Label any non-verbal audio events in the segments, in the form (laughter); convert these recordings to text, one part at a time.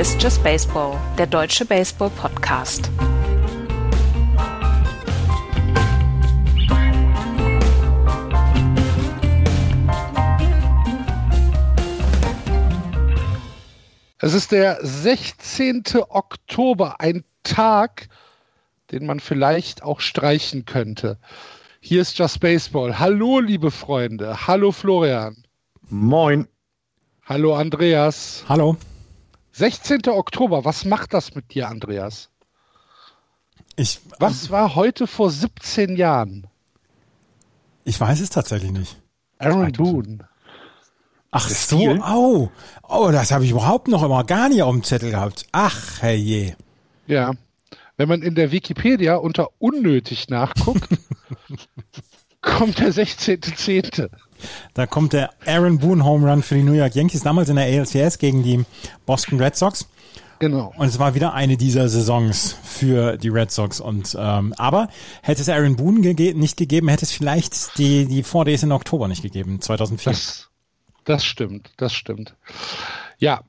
Hier ist Just Baseball, der deutsche Baseball-Podcast. Es ist der 16. Oktober, ein Tag, den man vielleicht auch streichen könnte. Hier ist Just Baseball. Hallo, liebe Freunde. Hallo, Florian. Moin. Hallo, Andreas. Hallo. 16. Oktober, was macht das mit dir, Andreas? Ich, was war heute vor 17 Jahren? Ich weiß es tatsächlich nicht. Aaron Boone. Ach so, oh, oh, das habe ich überhaupt noch immer gar nicht auf dem Zettel gehabt. Ach, herrje. Ja, wenn man in der Wikipedia unter unnötig nachguckt, (laughs) kommt der 16.10. Da kommt der Aaron Boone Home Run für die New York Yankees, damals in der ALCS gegen die Boston Red Sox. Genau. Und es war wieder eine dieser Saisons für die Red Sox. Und ähm, aber hätte es Aaron Boone gege nicht gegeben, hätte es vielleicht die die Four Days in Oktober nicht gegeben, 2004. Das, das stimmt, das stimmt. Ja,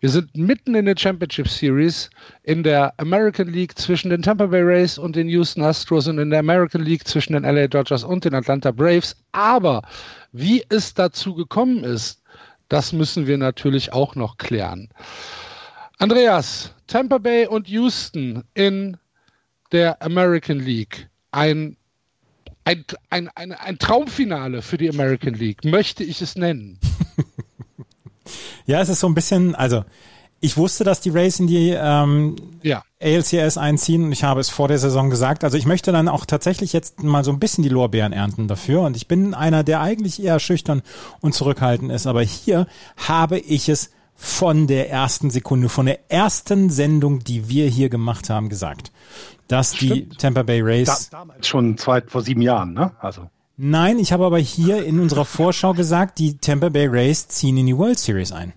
wir sind mitten in der Championship Series in der American League zwischen den Tampa Bay Rays und den Houston Astros und in der American League zwischen den LA Dodgers und den Atlanta Braves. Aber wie es dazu gekommen ist, das müssen wir natürlich auch noch klären. Andreas, Tampa Bay und Houston in der American League. Ein, ein, ein, ein, ein Traumfinale für die American League, möchte ich es nennen. (laughs) ja, es ist so ein bisschen, also ich wusste, dass die Rays in die ähm, ja. ALCS einziehen und ich habe es vor der Saison gesagt. Also ich möchte dann auch tatsächlich jetzt mal so ein bisschen die Lorbeeren ernten dafür. Und ich bin einer, der eigentlich eher schüchtern und zurückhaltend ist. Aber hier habe ich es von der ersten Sekunde, von der ersten Sendung, die wir hier gemacht haben, gesagt, dass Stimmt. die Tampa Bay Rays. Da, damals schon zwei, vor sieben Jahren, ne? Also. Nein, ich habe aber hier in unserer Vorschau gesagt, die Tampa Bay Rays ziehen in die World Series ein.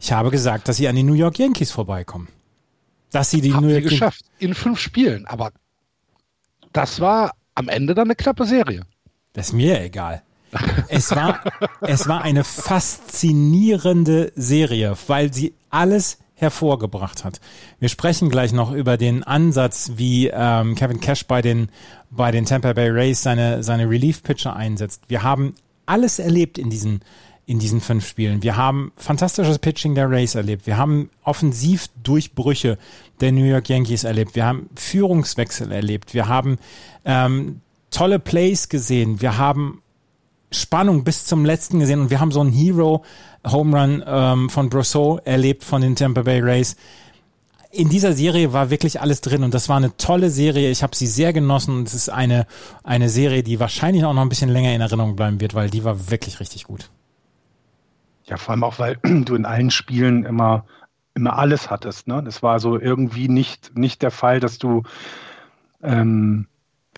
Ich habe gesagt, dass sie an die New York Yankees vorbeikommen. Dass sie die Haben New York sie geschafft in fünf Spielen, aber das war am Ende dann eine knappe Serie. Das ist mir egal. (laughs) Es war, es war eine faszinierende Serie, weil sie alles hervorgebracht hat. Wir sprechen gleich noch über den Ansatz, wie ähm, Kevin Cash bei den, bei den Tampa Bay Rays seine, seine Relief-Pitcher einsetzt. Wir haben alles erlebt in diesen, in diesen fünf Spielen. Wir haben fantastisches Pitching der Rays erlebt. Wir haben Offensivdurchbrüche der New York Yankees erlebt. Wir haben Führungswechsel erlebt. Wir haben ähm, tolle Plays gesehen. Wir haben Spannung bis zum letzten gesehen und wir haben so einen Hero Home Run ähm, von Brosseau erlebt von den Tampa Bay Rays. In dieser Serie war wirklich alles drin und das war eine tolle Serie. Ich habe sie sehr genossen und es ist eine, eine Serie, die wahrscheinlich auch noch ein bisschen länger in Erinnerung bleiben wird, weil die war wirklich richtig gut. Ja, vor allem auch, weil (clears throat) du in allen Spielen immer, immer alles hattest. Ne? Das war so irgendwie nicht, nicht der Fall, dass du ähm,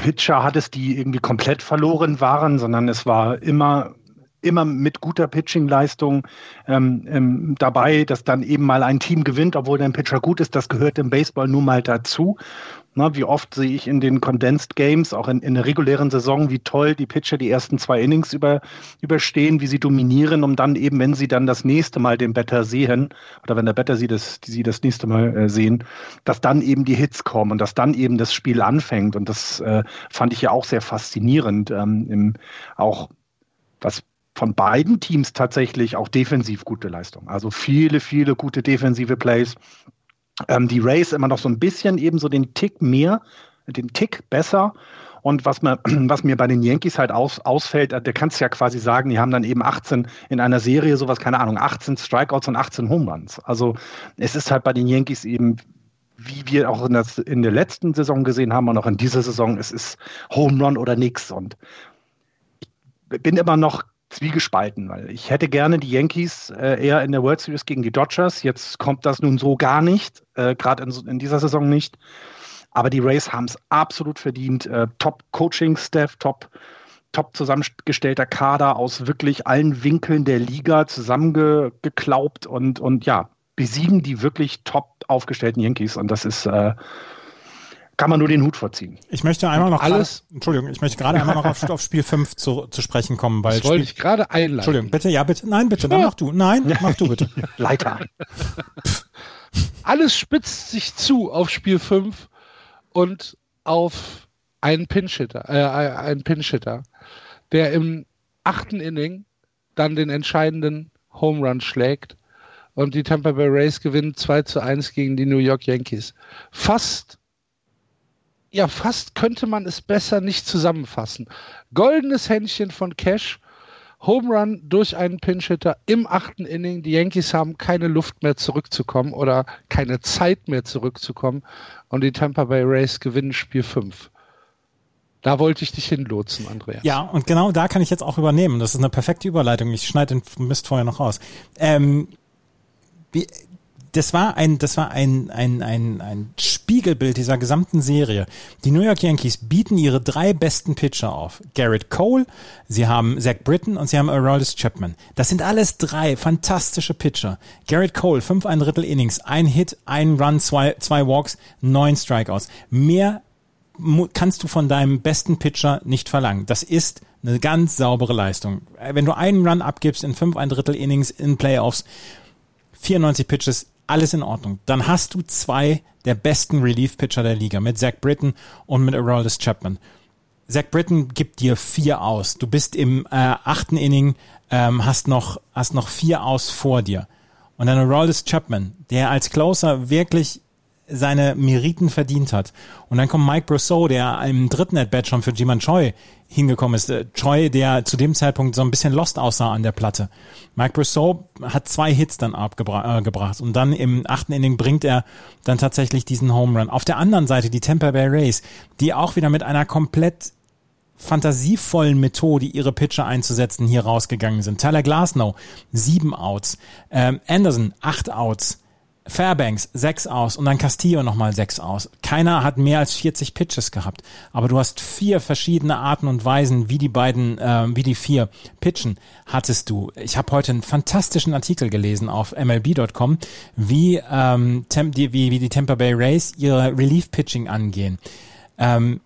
Pitcher hattest, die irgendwie komplett verloren waren, sondern es war immer immer mit guter Pitching-Leistung ähm, ähm, dabei, dass dann eben mal ein Team gewinnt, obwohl dein Pitcher gut ist. Das gehört im Baseball nun mal dazu. Na, wie oft sehe ich in den Condensed Games, auch in, in der regulären Saison, wie toll die Pitcher die ersten zwei Innings über, überstehen, wie sie dominieren, um dann eben, wenn sie dann das nächste Mal den Better sehen, oder wenn der Better sie das, sie das nächste Mal äh, sehen, dass dann eben die Hits kommen und dass dann eben das Spiel anfängt. Und das äh, fand ich ja auch sehr faszinierend. Ähm, im, auch was von beiden Teams tatsächlich auch defensiv gute Leistung. Also viele, viele gute defensive Plays. Ähm, die Rays immer noch so ein bisschen eben so den Tick mehr, den Tick besser. Und was mir, (clears throat) was mir bei den Yankees halt aus, ausfällt, äh, der kannst ja quasi sagen, die haben dann eben 18 in einer Serie, sowas, keine Ahnung, 18 Strikeouts und 18 Home Runs. Also es ist halt bei den Yankees eben, wie wir auch in, das, in der letzten Saison gesehen haben und auch in dieser Saison, es ist Home Run oder nix. Und ich bin immer noch zwiegespalten, weil ich hätte gerne die Yankees äh, eher in der World Series gegen die Dodgers. Jetzt kommt das nun so gar nicht, äh, gerade in, in, dieser Saison nicht. Aber die Rays haben es absolut verdient. Äh, top Coaching-Staff, top, top zusammengestellter Kader aus wirklich allen Winkeln der Liga zusammengeklaubt und, und ja, besiegen die wirklich top aufgestellten Yankees. Und das ist äh, kann man nur den Hut vorziehen. Ich möchte einmal noch alles. Grade, Entschuldigung, ich möchte gerade einmal noch auf, auf, Spiel 5 zu, zu sprechen kommen, weil das wollte ich gerade einleiten. Entschuldigung, bitte, ja, bitte, nein, bitte, dann mach du. Nein, mach du bitte. (laughs) Leiter. Alles spitzt sich zu auf Spiel 5 und auf einen Pinchitter, äh, einen Pinchitter, der im achten Inning dann den entscheidenden Home Run schlägt und die Tampa Bay Rays gewinnen 2 zu 1 gegen die New York Yankees. Fast, ja, fast könnte man es besser nicht zusammenfassen. Goldenes Händchen von Cash, Home Run durch einen Pinch-Hitter im achten Inning. Die Yankees haben keine Luft mehr zurückzukommen oder keine Zeit mehr zurückzukommen und die Tampa Bay Rays gewinnen Spiel 5. Da wollte ich dich hinlotsen, Andreas. Ja, und genau da kann ich jetzt auch übernehmen. Das ist eine perfekte Überleitung. Ich schneide den Mist vorher noch raus. Ähm, wie, das war ein, das war ein, ein, ein, ein Spiegelbild dieser gesamten Serie. Die New York Yankees bieten ihre drei besten Pitcher auf. Garrett Cole, sie haben Zach Britton und sie haben Aroldis Chapman. Das sind alles drei fantastische Pitcher. Garrett Cole, fünf ein Drittel Innings, ein Hit, ein Run, zwei, zwei Walks, neun Strikeouts. Mehr kannst du von deinem besten Pitcher nicht verlangen. Das ist eine ganz saubere Leistung. Wenn du einen Run abgibst in fünf ein Drittel Innings in Playoffs, 94 Pitches, alles in Ordnung. Dann hast du zwei der besten Relief-Pitcher der Liga mit Zach Britton und mit Aroldis Chapman. Zach Britton gibt dir vier aus. Du bist im äh, achten Inning, ähm, hast noch hast noch vier aus vor dir. Und dann Aroldis Chapman, der als Closer wirklich seine Meriten verdient hat. Und dann kommt Mike Brousseau, der im dritten At-Bat schon für Jiman Choi hingekommen ist. Äh, Choi, der zu dem Zeitpunkt so ein bisschen lost aussah an der Platte. Mike Brousseau hat zwei Hits dann abgebracht äh, und dann im achten Inning bringt er dann tatsächlich diesen Home Run. Auf der anderen Seite die Tampa Bay Rays, die auch wieder mit einer komplett fantasievollen Methode, ihre Pitcher einzusetzen, hier rausgegangen sind. Tyler Glasnow, sieben Outs. Ähm, Anderson, acht Outs. Fairbanks sechs aus und dann Castillo nochmal sechs aus. Keiner hat mehr als 40 Pitches gehabt, aber du hast vier verschiedene Arten und Weisen, wie die beiden, äh, wie die vier pitchen, hattest du. Ich habe heute einen fantastischen Artikel gelesen auf MLB.com, wie, ähm, die, wie, wie die Tampa Bay Rays ihre Relief Pitching angehen. Ähm,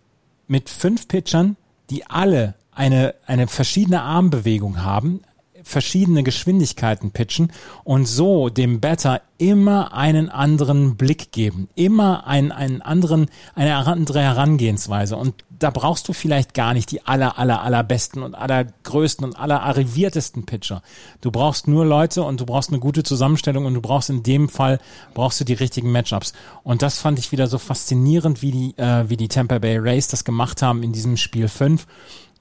mit fünf Pitchern, die alle eine, eine verschiedene Armbewegung haben, verschiedene Geschwindigkeiten pitchen und so dem Batter immer einen anderen Blick geben, immer einen, einen anderen, eine andere Herangehensweise. Und da brauchst du vielleicht gar nicht die aller, aller, allerbesten und allergrößten und allerarriviertesten Pitcher. Du brauchst nur Leute und du brauchst eine gute Zusammenstellung und du brauchst in dem Fall, brauchst du die richtigen Matchups. Und das fand ich wieder so faszinierend, wie die, äh, wie die Tampa Bay Rays das gemacht haben in diesem Spiel 5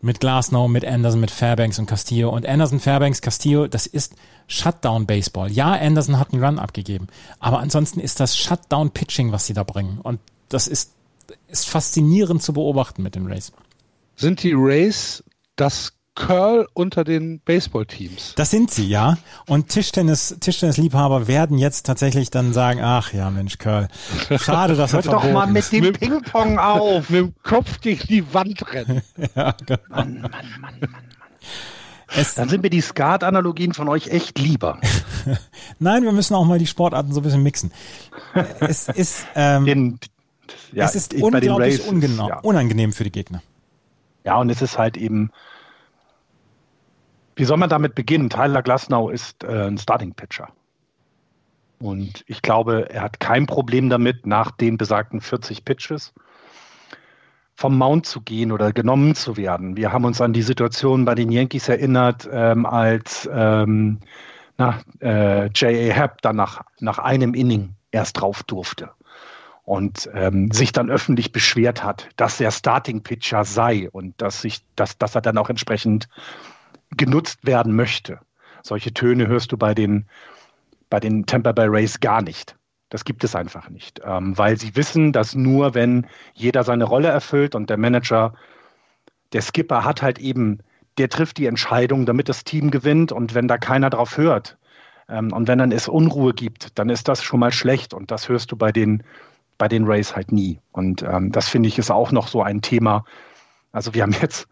mit Glasnow, mit Anderson, mit Fairbanks und Castillo. Und Anderson, Fairbanks, Castillo, das ist Shutdown-Baseball. Ja, Anderson hat einen Run abgegeben, aber ansonsten ist das Shutdown-Pitching, was sie da bringen. Und das ist, ist faszinierend zu beobachten mit den Rays. Sind die Rays das Curl unter den Baseballteams. Das sind sie, ja. Und Tischtennis, Tischtennisliebhaber werden jetzt tatsächlich dann sagen, ach ja, Mensch, Curl. Schade, dass Hört er doch mal mit dem Ping-Pong (laughs) auf. mit dem Kopf gegen die Wand rennen. (laughs) ja, genau. Mann, Mann, Mann, Mann, Mann. Es dann sind mir die Skat-Analogien von euch echt lieber. (laughs) Nein, wir müssen auch mal die Sportarten so ein bisschen mixen. Es ist, ähm, den, ja, es ist unglaublich Races, ungenau, ja. unangenehm für die Gegner. Ja, und es ist halt eben, wie soll man damit beginnen? Tyler Glasnow ist äh, ein Starting Pitcher. Und ich glaube, er hat kein Problem damit, nach den besagten 40 Pitches vom Mount zu gehen oder genommen zu werden. Wir haben uns an die Situation bei den Yankees erinnert, ähm, als ähm, äh, J.A. Happ dann nach, nach einem Inning erst drauf durfte und ähm, sich dann öffentlich beschwert hat, dass er Starting Pitcher sei und dass, sich, dass, dass er dann auch entsprechend genutzt werden möchte. Solche Töne hörst du bei den, bei den Tampa Bay Rays gar nicht. Das gibt es einfach nicht, ähm, weil sie wissen, dass nur wenn jeder seine Rolle erfüllt und der Manager, der Skipper hat halt eben, der trifft die Entscheidung, damit das Team gewinnt und wenn da keiner drauf hört ähm, und wenn dann es Unruhe gibt, dann ist das schon mal schlecht und das hörst du bei den, bei den Rays halt nie. Und ähm, das finde ich ist auch noch so ein Thema. Also wir haben jetzt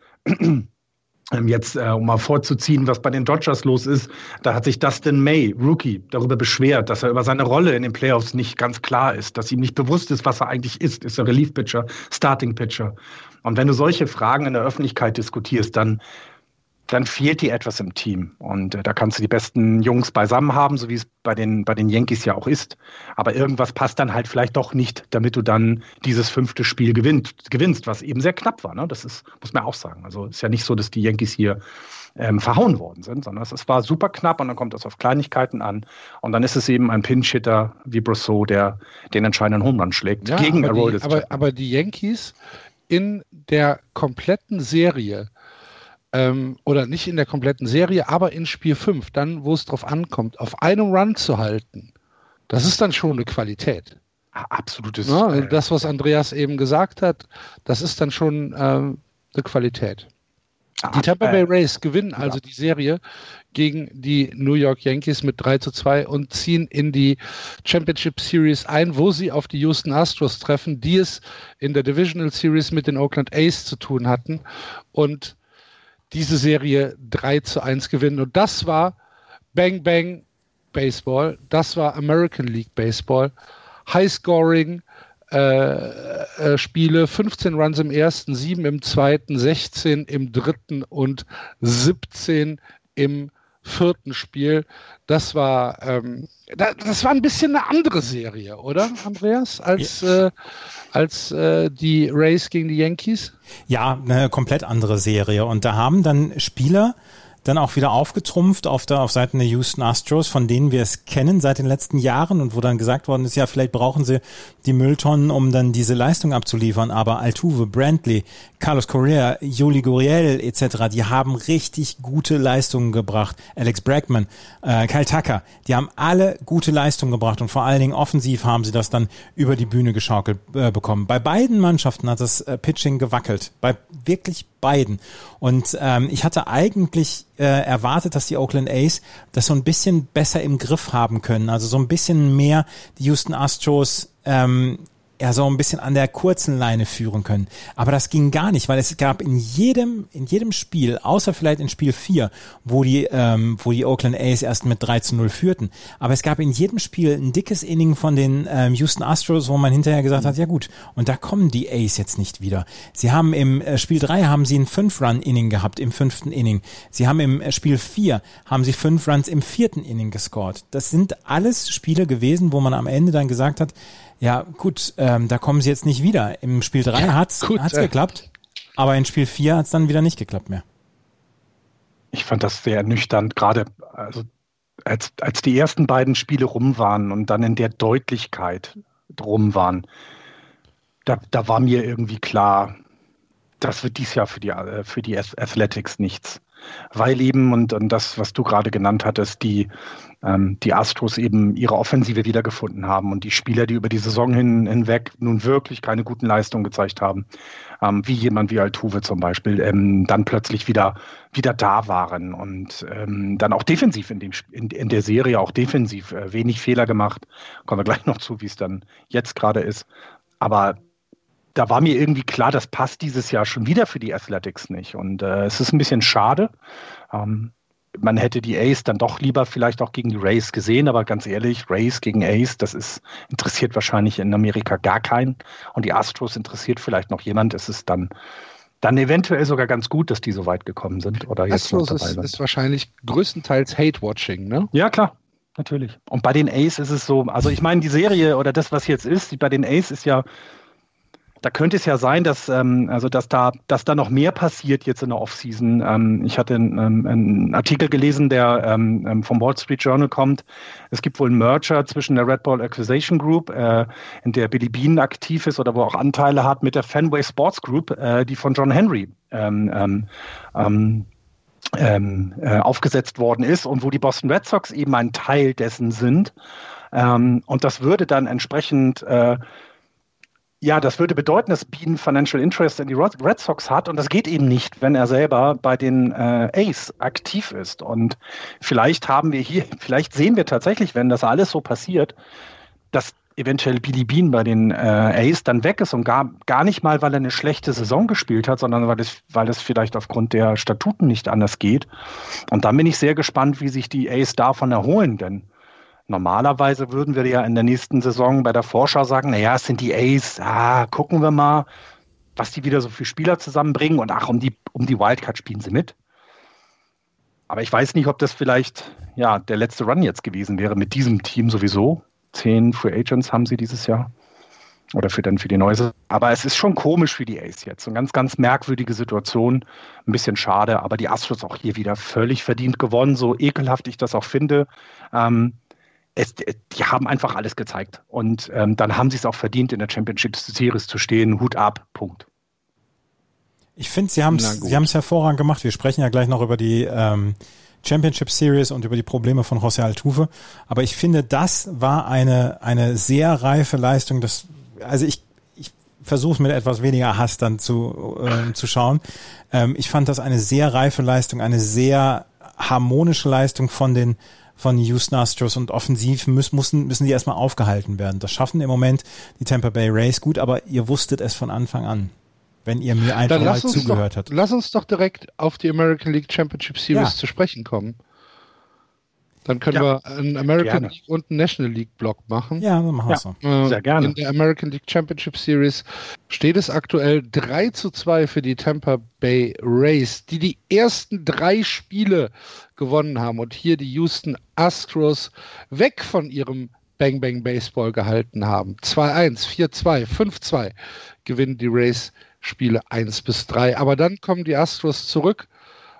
jetzt, äh, um mal vorzuziehen, was bei den Dodgers los ist, da hat sich Dustin May, Rookie, darüber beschwert, dass er über seine Rolle in den Playoffs nicht ganz klar ist, dass ihm nicht bewusst ist, was er eigentlich ist. Ist er Relief-Pitcher, Starting-Pitcher? Und wenn du solche Fragen in der Öffentlichkeit diskutierst, dann dann fehlt dir etwas im Team. Und äh, da kannst du die besten Jungs beisammen haben, so wie es bei den, bei den Yankees ja auch ist. Aber irgendwas passt dann halt vielleicht doch nicht, damit du dann dieses fünfte Spiel gewinnt, gewinnst, was eben sehr knapp war. Ne? Das ist, muss man auch sagen. Also ist ja nicht so, dass die Yankees hier ähm, verhauen worden sind, sondern es, es, war super knapp und dann kommt es auf Kleinigkeiten an. Und dann ist es eben ein Pinch-Hitter wie Brousseau, der den entscheidenden Home Run schlägt ja, gegen aber die, aber, aber die Yankees in der kompletten Serie ähm, oder nicht in der kompletten Serie, aber in Spiel 5, dann, wo es drauf ankommt, auf einem Run zu halten, das ist dann schon eine Qualität. Absolutes. Ja, äh, das, was Andreas eben gesagt hat, das ist dann schon ähm, eine Qualität. Die Tampa Bay Rays gewinnen also die Serie gegen die New York Yankees mit 3 zu 2 und ziehen in die Championship Series ein, wo sie auf die Houston Astros treffen, die es in der Divisional Series mit den Oakland A's zu tun hatten. Und diese Serie 3 zu 1 gewinnen. Und das war Bang Bang Baseball, das war American League Baseball. High Scoring äh, äh, Spiele, 15 Runs im ersten, 7 im zweiten, 16 im dritten und 17 im vierten Spiel. Das war, ähm, das war ein bisschen eine andere Serie, oder, Andreas, als, ja. äh, als äh, die Rays gegen die Yankees? Ja, eine komplett andere Serie. Und da haben dann Spieler dann auch wieder aufgetrumpft auf der auf Seiten der Houston Astros, von denen wir es kennen seit den letzten Jahren und wo dann gesagt worden ist, ja, vielleicht brauchen sie die Mülltonnen, um dann diese Leistung abzuliefern, aber Altuve, Brantley, Carlos Correa, Juli Gurriel etc., die haben richtig gute Leistungen gebracht. Alex Bregman, äh, Kyle Tucker, die haben alle gute Leistungen gebracht und vor allen Dingen offensiv haben sie das dann über die Bühne geschaukelt äh, bekommen. Bei beiden Mannschaften hat das äh, Pitching gewackelt, bei wirklich beiden. Und ähm, ich hatte eigentlich äh, erwartet, dass die Oakland A's das so ein bisschen besser im Griff haben können. Also so ein bisschen mehr die Houston Astros ähm, ja so ein bisschen an der kurzen Leine führen können. Aber das ging gar nicht, weil es gab in jedem, in jedem Spiel, außer vielleicht in Spiel 4, wo die, ähm, wo die Oakland A's erst mit 3 zu 0 führten. Aber es gab in jedem Spiel ein dickes Inning von den ähm, Houston Astros, wo man hinterher gesagt hat, ja gut, und da kommen die A's jetzt nicht wieder. Sie haben im äh, Spiel 3 haben sie ein 5-Run-Inning gehabt, im fünften Inning. Sie haben im äh, Spiel 4 haben sie 5 Runs im vierten Inning gescored. Das sind alles Spiele gewesen, wo man am Ende dann gesagt hat, ja, gut, ähm, da kommen sie jetzt nicht wieder. Im Spiel 3 ja, hat's, gut, hat's äh, geklappt, aber in Spiel 4 hat's dann wieder nicht geklappt mehr. Ich fand das sehr ernüchternd, gerade also als, als die ersten beiden Spiele rum waren und dann in der Deutlichkeit drum waren, da, da war mir irgendwie klar, das wird dies Jahr für die, äh, für die Athletics nichts weil eben, und, und das, was du gerade genannt hattest, die, ähm, die Astros eben ihre Offensive wiedergefunden haben und die Spieler, die über die Saison hin, hinweg nun wirklich keine guten Leistungen gezeigt haben, ähm, wie jemand wie Altuve zum Beispiel, ähm, dann plötzlich wieder, wieder da waren und ähm, dann auch defensiv in, dem, in, in der Serie, auch defensiv äh, wenig Fehler gemacht. Kommen wir gleich noch zu, wie es dann jetzt gerade ist. Aber da war mir irgendwie klar, das passt dieses Jahr schon wieder für die Athletics nicht. Und äh, es ist ein bisschen schade. Ähm, man hätte die Ace dann doch lieber vielleicht auch gegen die Rays gesehen, aber ganz ehrlich, Rays gegen Ace, das ist, interessiert wahrscheinlich in Amerika gar keinen. Und die Astros interessiert vielleicht noch jemand. Es ist dann, dann eventuell sogar ganz gut, dass die so weit gekommen sind. Oder jetzt Astros noch dabei ist, sind. ist wahrscheinlich größtenteils Hate-Watching, ne? Ja, klar. Natürlich. Und bei den Ace ist es so, also ich meine, die Serie oder das, was jetzt ist, bei den Ace ist ja da könnte es ja sein, dass, ähm, also dass, da, dass da noch mehr passiert jetzt in der Offseason. Ähm, ich hatte einen, ähm, einen Artikel gelesen, der ähm, ähm, vom Wall Street Journal kommt. Es gibt wohl einen Merger zwischen der Red Bull Acquisition Group, äh, in der Billy Bean aktiv ist oder wo auch Anteile hat, mit der Fenway Sports Group, äh, die von John Henry ähm, ähm, ähm, ähm, äh, aufgesetzt worden ist und wo die Boston Red Sox eben ein Teil dessen sind. Ähm, und das würde dann entsprechend äh, ja, das würde bedeuten, dass Bean Financial Interest in die Red Sox hat und das geht eben nicht, wenn er selber bei den äh, Ace aktiv ist. Und vielleicht haben wir hier, (laughs) vielleicht sehen wir tatsächlich, wenn das alles so passiert, dass eventuell Billy Bean bei den äh, Ace dann weg ist und gar, gar nicht mal, weil er eine schlechte Saison gespielt hat, sondern weil es, weil es vielleicht aufgrund der Statuten nicht anders geht. Und dann bin ich sehr gespannt, wie sich die Ace davon erholen, denn Normalerweise würden wir ja in der nächsten Saison bei der Vorschau sagen, naja, es sind die Ace, ah, gucken wir mal, was die wieder so für Spieler zusammenbringen und ach, um die, um die Wildcard spielen sie mit. aber ich weiß nicht, ob das vielleicht ja, der letzte Run jetzt gewesen wäre mit diesem Team sowieso. Zehn Free Agents haben sie dieses Jahr. Oder für dann für die neue. Aber es ist schon komisch für die Ace jetzt. Eine ganz, ganz merkwürdige Situation. Ein bisschen schade, aber die Astros auch hier wieder völlig verdient gewonnen, so ekelhaft ich das auch finde. Ähm, es, die haben einfach alles gezeigt. Und ähm, dann haben sie es auch verdient, in der Championship Series zu stehen. Hut ab, Punkt. Ich finde, sie haben es hervorragend gemacht. Wir sprechen ja gleich noch über die ähm, Championship Series und über die Probleme von José Altuve. Aber ich finde, das war eine, eine sehr reife Leistung. Das, also ich, ich versuche es mit etwas weniger Hass dann zu, äh, zu schauen. Ähm, ich fand das eine sehr reife Leistung, eine sehr harmonische Leistung von den von Houston Astros und offensiv müssen, müssen, müssen die erstmal aufgehalten werden. Das schaffen im Moment die Tampa Bay Rays gut, aber ihr wusstet es von Anfang an wenn ihr mir einfach mal zugehört doch, habt. Lass uns doch direkt auf die American League Championship Series ja. zu sprechen kommen. Dann können ja, wir einen American gerne. League und einen National League Block machen. Ja, dann machen wir so. Äh, Sehr gerne. In der American League Championship Series steht es aktuell 3 zu 2 für die Tampa Bay Rays, die die ersten drei Spiele gewonnen haben und hier die Houston Astros weg von ihrem Bang Bang Baseball gehalten haben. 2-1, 4-2, 5-2 gewinnen die Rays Spiele 1 bis 3. Aber dann kommen die Astros zurück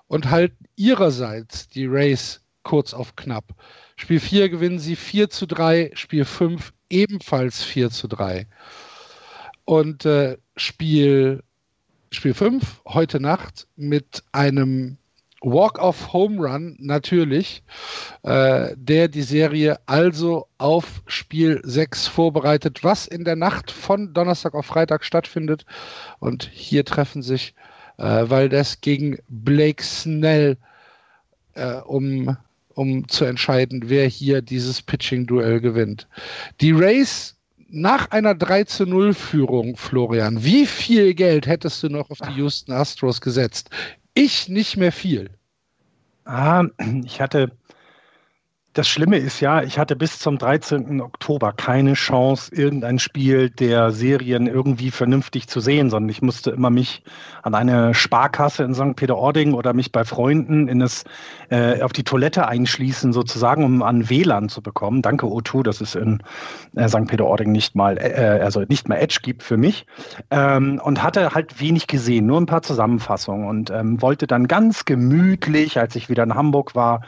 und halten ihrerseits die Rays kurz auf knapp. Spiel 4 gewinnen sie 4 zu 3, Spiel 5 ebenfalls 4 zu 3. Und äh, Spiel, Spiel 5 heute Nacht mit einem Walk-off-Home Run natürlich, äh, der die Serie also auf Spiel 6 vorbereitet, was in der Nacht von Donnerstag auf Freitag stattfindet. Und hier treffen sich äh, Valdez gegen Blake Snell, äh, um, um zu entscheiden, wer hier dieses Pitching-Duell gewinnt. Die Race nach einer 3 zu 0 Führung, Florian, wie viel Geld hättest du noch auf die Houston Astros gesetzt? Ich nicht mehr viel. Ah, ich hatte das Schlimme ist ja, ich hatte bis zum 13. Oktober keine Chance, irgendein Spiel der Serien irgendwie vernünftig zu sehen, sondern ich musste immer mich an eine Sparkasse in St. Peter-Ording oder mich bei Freunden in das, äh, auf die Toilette einschließen, sozusagen, um an WLAN zu bekommen. Danke, O2, dass es in äh, St. Peter-Ording nicht mal, äh, also nicht mal Edge gibt für mich. Ähm, und hatte halt wenig gesehen, nur ein paar Zusammenfassungen und ähm, wollte dann ganz gemütlich, als ich wieder in Hamburg war,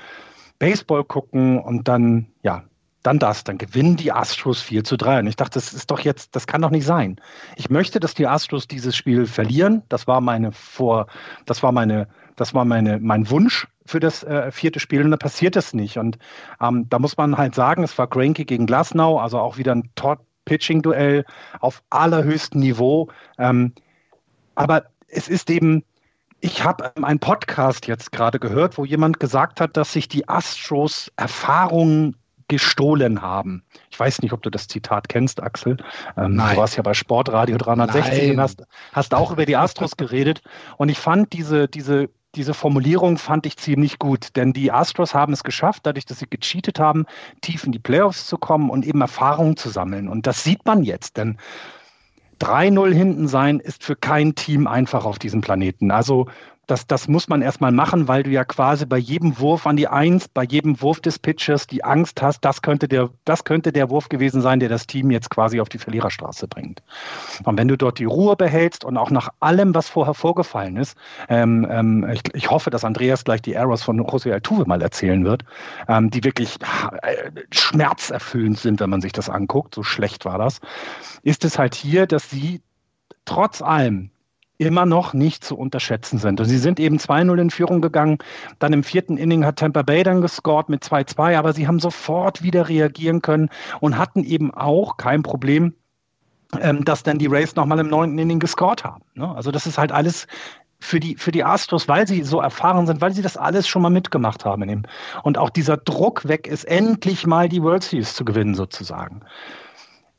Baseball gucken und dann, ja, dann das, dann gewinnen die Astros 4 zu 3. Und ich dachte, das ist doch jetzt, das kann doch nicht sein. Ich möchte, dass die Astros dieses Spiel verlieren. Das war meine vor, das war meine, das war meine, mein Wunsch für das äh, vierte Spiel und da passiert es nicht. Und ähm, da muss man halt sagen, es war Granke gegen Glasnow, also auch wieder ein Top-Pitching-Duell auf allerhöchstem Niveau. Ähm, aber es ist eben, ich habe ähm, einen Podcast jetzt gerade gehört, wo jemand gesagt hat, dass sich die Astros Erfahrungen gestohlen haben. Ich weiß nicht, ob du das Zitat kennst, Axel. Ähm, du warst ja bei Sportradio 360 Nein. und hast, hast auch über die Astros geredet. Und ich fand diese, diese, diese Formulierung fand ich ziemlich gut, denn die Astros haben es geschafft, dadurch, dass sie gecheatet haben, tief in die Playoffs zu kommen und eben Erfahrungen zu sammeln. Und das sieht man jetzt, denn 3-0 hinten sein ist für kein Team einfach auf diesem Planeten. Also das, das muss man erstmal machen, weil du ja quasi bei jedem Wurf an die Eins, bei jedem Wurf des Pitchers die Angst hast, das könnte der, das könnte der Wurf gewesen sein, der das Team jetzt quasi auf die Verliererstraße bringt. Und wenn du dort die Ruhe behältst und auch nach allem, was vorher vorgefallen ist, ähm, ähm, ich, ich, hoffe, dass Andreas gleich die Errors von José Altuve mal erzählen wird, ähm, die wirklich äh, schmerzerfüllend sind, wenn man sich das anguckt, so schlecht war das, ist es halt hier, dass sie trotz allem immer noch nicht zu unterschätzen sind. Und sie sind eben 2-0 in Führung gegangen. Dann im vierten Inning hat Tampa Bay dann gescored mit 2-2, aber sie haben sofort wieder reagieren können und hatten eben auch kein Problem, ähm, dass dann die Rays nochmal im neunten Inning gescored haben. Ne? Also das ist halt alles für die, für die Astros, weil sie so erfahren sind, weil sie das alles schon mal mitgemacht haben. Und auch dieser Druck weg ist, endlich mal die World Series zu gewinnen sozusagen.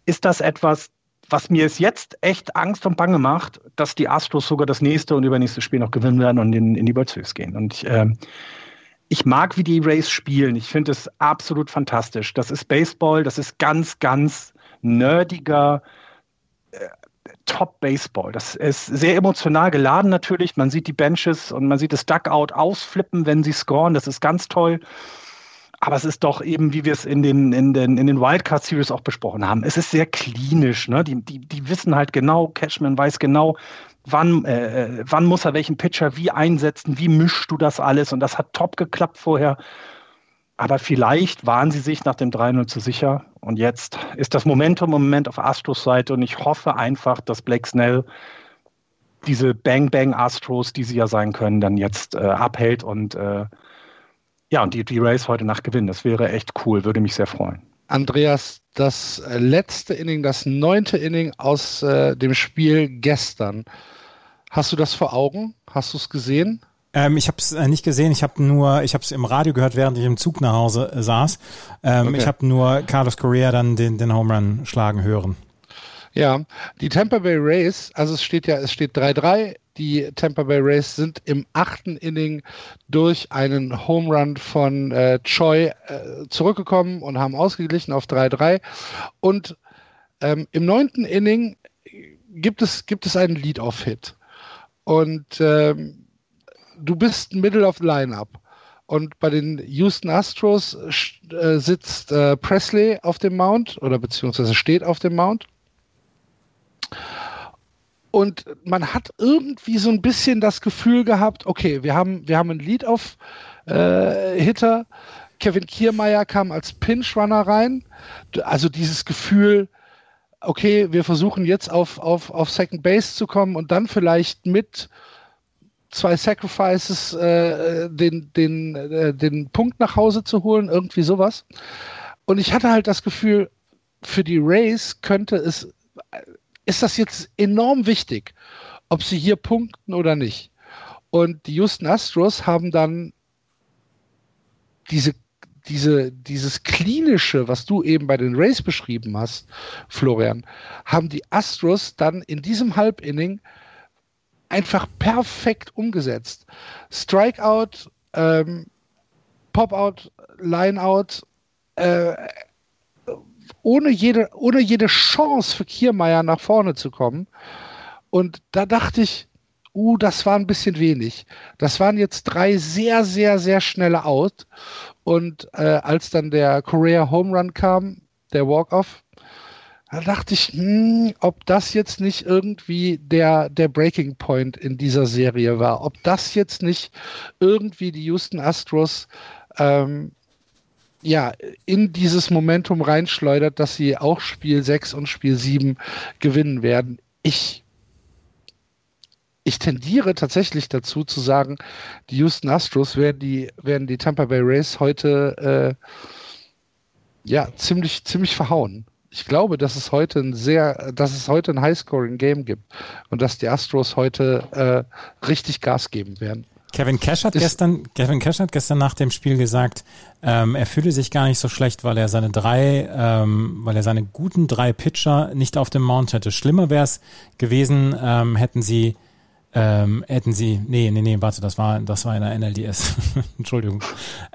Ist das etwas, was mir es jetzt echt Angst und Bange macht, dass die Astros sogar das nächste und übernächste Spiel noch gewinnen werden und in, in die World Series gehen. Und ich, äh, ich mag, wie die Rays spielen. Ich finde es absolut fantastisch. Das ist Baseball, das ist ganz, ganz nerdiger, äh, Top-Baseball. Das ist sehr emotional geladen natürlich. Man sieht die Benches und man sieht das Duckout ausflippen, wenn sie scoren. Das ist ganz toll. Aber es ist doch eben, wie wir es in den, in den, in den Wildcard Series auch besprochen haben, es ist sehr klinisch. Ne? Die, die, die wissen halt genau, Cashman weiß genau, wann, äh, äh, wann muss er welchen Pitcher wie einsetzen, wie mischst du das alles. Und das hat top geklappt vorher. Aber vielleicht waren sie sich nach dem 3-0 zu sicher. Und jetzt ist das Momentum im Moment auf Astros Seite. Und ich hoffe einfach, dass Blake Snell diese Bang-Bang Astros, die sie ja sein können, dann jetzt äh, abhält und äh, ja, und die, die Race heute Nacht gewinnen. Das wäre echt cool, würde mich sehr freuen. Andreas, das letzte Inning, das neunte Inning aus äh, dem Spiel gestern. Hast du das vor Augen? Hast du es gesehen? Ähm, ich habe es äh, nicht gesehen. Ich habe nur, ich habe es im Radio gehört, während ich im Zug nach Hause äh, saß. Ähm, okay. Ich habe nur Carlos Correa dann den, den Home Run schlagen hören. Ja, die Tampa Bay Rays, also es steht ja, es steht 3-3. Die Tampa Bay Rays sind im achten Inning durch einen Home Run von äh, Choi äh, zurückgekommen und haben ausgeglichen auf 3-3. Und ähm, im neunten Inning gibt es, gibt es einen Lead-Off-Hit. Und ähm, du bist Middle of the Lineup. Und bei den Houston Astros äh, sitzt äh, Presley auf dem Mount oder beziehungsweise steht auf dem Mount. Und man hat irgendwie so ein bisschen das Gefühl gehabt, okay, wir haben, wir haben ein Lead auf äh, Hitter. Kevin Kiermeier kam als Pinch-Runner rein. Also dieses Gefühl, okay, wir versuchen jetzt auf, auf, auf Second Base zu kommen und dann vielleicht mit zwei Sacrifices äh, den, den, äh, den Punkt nach Hause zu holen, irgendwie sowas. Und ich hatte halt das Gefühl, für die Rays könnte es ist das jetzt enorm wichtig, ob sie hier punkten oder nicht. Und die Houston Astros haben dann diese, diese, dieses klinische, was du eben bei den Rays beschrieben hast, Florian, haben die Astros dann in diesem Halbinning einfach perfekt umgesetzt. Strikeout, ähm, Pop-out, Line-out, äh, ohne jede, ohne jede Chance für Kiermeier nach vorne zu kommen. Und da dachte ich, uh, das war ein bisschen wenig. Das waren jetzt drei sehr, sehr, sehr schnelle Out. Und äh, als dann der Korea Home Run kam, der Walk-Off, da dachte ich, hm, ob das jetzt nicht irgendwie der, der Breaking Point in dieser Serie war. Ob das jetzt nicht irgendwie die Houston Astros ähm, ja, in dieses Momentum reinschleudert, dass sie auch Spiel 6 und Spiel 7 gewinnen werden. Ich, ich tendiere tatsächlich dazu zu sagen, die Houston Astros werden die, werden die Tampa Bay Rays heute äh, ja, ziemlich, ziemlich verhauen. Ich glaube, dass es heute ein sehr, dass es heute ein Highscoring-Game gibt und dass die Astros heute äh, richtig Gas geben werden. Kevin Cash hat gestern, Kevin Cash hat gestern nach dem Spiel gesagt, ähm, er fühle sich gar nicht so schlecht, weil er seine drei, ähm, weil er seine guten drei Pitcher nicht auf dem Mount hätte. Schlimmer wäre es gewesen, ähm, hätten sie, ähm, hätten sie, nee, nee, nee, warte, das war, das war in der NLDS. (laughs) Entschuldigung.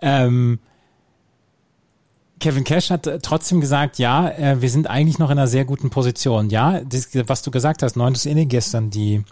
Ähm, Kevin Cash hat trotzdem gesagt, ja, äh, wir sind eigentlich noch in einer sehr guten Position. Ja, das, was du gesagt hast, neuntes Inning gestern, die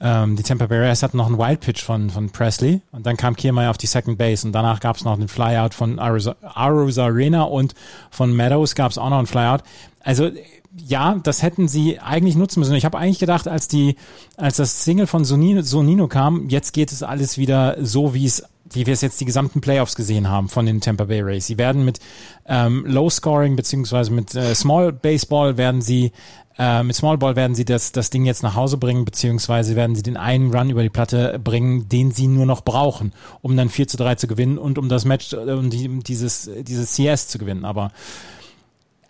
ähm, die Tampa Bay Rays hatten noch einen Wild Pitch von, von Presley und dann kam Kiermaier auf die Second Base und danach gab es noch einen Flyout von Arena und von Meadows gab es auch noch einen Flyout. Also ja, das hätten sie eigentlich nutzen müssen. Ich habe eigentlich gedacht, als die, als das Single von Sonino, Sonino kam, jetzt geht es alles wieder so, wie es wie wir es jetzt die gesamten Playoffs gesehen haben von den Tampa Bay Rays. Sie werden mit ähm, Low Scoring beziehungsweise mit äh, Small Baseball werden sie äh, mit Small Ball werden sie das, das Ding jetzt nach Hause bringen, beziehungsweise werden sie den einen Run über die Platte bringen, den sie nur noch brauchen, um dann 4 zu 3 zu gewinnen und um das Match, äh, um die, dieses, dieses CS zu gewinnen. Aber